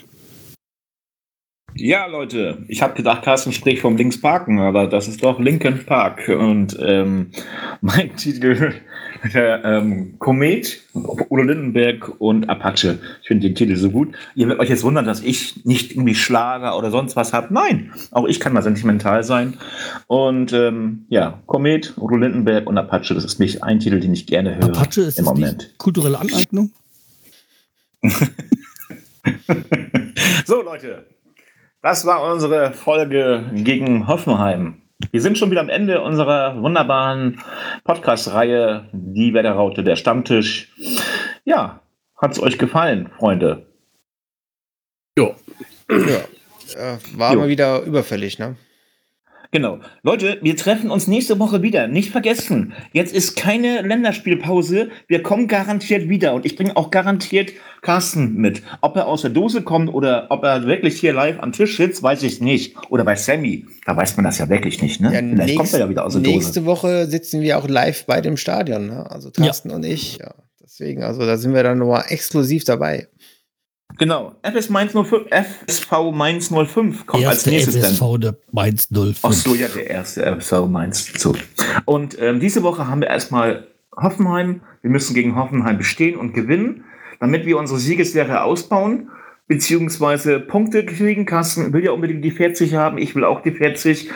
Ja, Leute, ich habe gedacht, Carsten spricht vom Links Parken, aber das ist doch Lincoln Park. Und ähm, mein Titel, der ähm, Komet, Udo Lindenberg und Apache. Ich finde den Titel so gut. Ihr werdet euch jetzt wundern, dass ich nicht irgendwie Schlager oder sonst was habe. Nein, auch ich kann mal sentimental sein. Und ähm, ja, Komet, Udo Lindenberg und Apache, das ist mich ein Titel, den ich gerne höre Apache ist im Moment. kulturelle Aneignung. So, Leute, das war unsere Folge gegen Hoffenheim. Wir sind schon wieder am Ende unserer wunderbaren Podcast-Reihe Die Wetterraute, der Stammtisch. Ja, hat es euch gefallen, Freunde? Jo. Ja. Äh, war Jo. mal wieder überfällig, ne? Genau. Leute, wir treffen uns nächste Woche wieder. Nicht vergessen, jetzt ist keine Länderspielpause. Wir kommen garantiert wieder. Und ich bringe auch garantiert Carsten mit. Ob er aus der Dose kommt oder ob er wirklich hier live am Tisch sitzt, weiß ich nicht. Oder bei Sammy. Da weiß man das ja wirklich nicht, ne? Ja, Vielleicht nächst- kommt er ja wieder aus der Dose. nächste Woche sitzen wir auch live bei dem Stadion, ne? Also Carsten und ich. Ja. Deswegen, also da sind wir dann nochmal exklusiv dabei. Genau. FS Mainz 05, FSV Mainz 05 kommt als nächstes dann. FSV der Mainz 05. Ach so, ja, der erste FSV Mainz. So. Und ähm, diese Woche haben wir erstmal Hoffenheim. Wir müssen gegen Hoffenheim bestehen und gewinnen, damit wir unsere Siegesserie ausbauen, beziehungsweise Punkte kriegen. Carsten will ja unbedingt die 40 haben. Ich will auch die 40.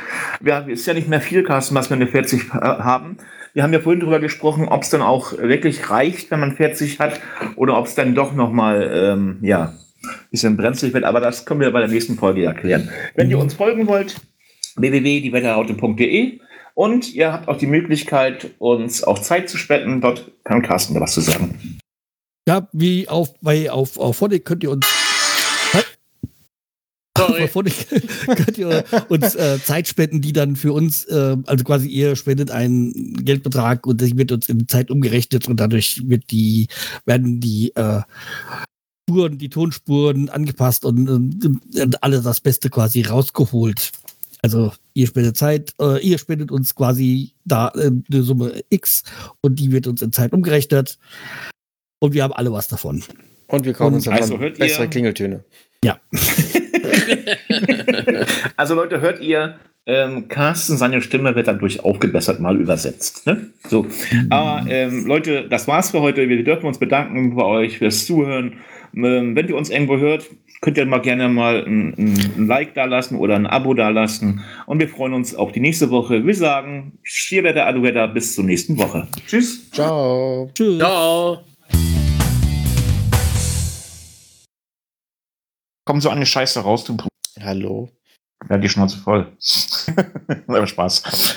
Ja, ist ja nicht mehr viel, Carsten, was wir eine 40 äh, haben. Wir haben ja vorhin darüber gesprochen, ob es dann auch wirklich reicht, wenn man 40 hat, oder ob es dann doch nochmal, ähm, ja, ein bisschen brenzlig wird. Aber das können wir bei der nächsten Folge erklären. Wenn ihr uns folgen wollt, www.diewetterraute.de und ihr habt auch die Möglichkeit, uns auch Zeit zu spenden. Dort kann Carsten da was zu sagen. Ja, wie auf, bei, auf, auf Phonic könnt ihr uns. Sorry. Auf Phonic könnt ihr uns äh, Zeit spenden, die dann für uns, äh, also quasi ihr spendet einen Geldbetrag und das wird uns in Zeit umgerechnet und dadurch wird die, werden die äh, Spuren, die Tonspuren angepasst und, und, und alles das Beste quasi rausgeholt. Also ihr spendet Zeit, äh, ihr spendet uns quasi da äh, eine Summe X und die wird uns in Zeit umgerechnet. Und wir haben alle was davon. Und wir kaufen uns Also davon ihr- bessere Klingeltöne. Ja. Also Leute, hört ihr, ähm, Carsten, seine Stimme wird dadurch aufgebessert, mal übersetzt. Ne? So. Aber ähm, Leute, das war's für heute. Wir dürfen uns bedanken bei euch fürs Zuhören. Ähm, wenn ihr uns irgendwo hört, könnt ihr mal gerne mal ein, ein, Like da lassen oder ein Abo da lassen. Und wir freuen uns auf die nächste Woche. Wir sagen, Stierwetter, Aduwetter, bis zur nächsten Woche. Tschüss. Ciao. Tschüss. Ciao. Komm so eine Scheiße raus, du. Hallo. Ja, die Schnauze voll. Aber Spaß.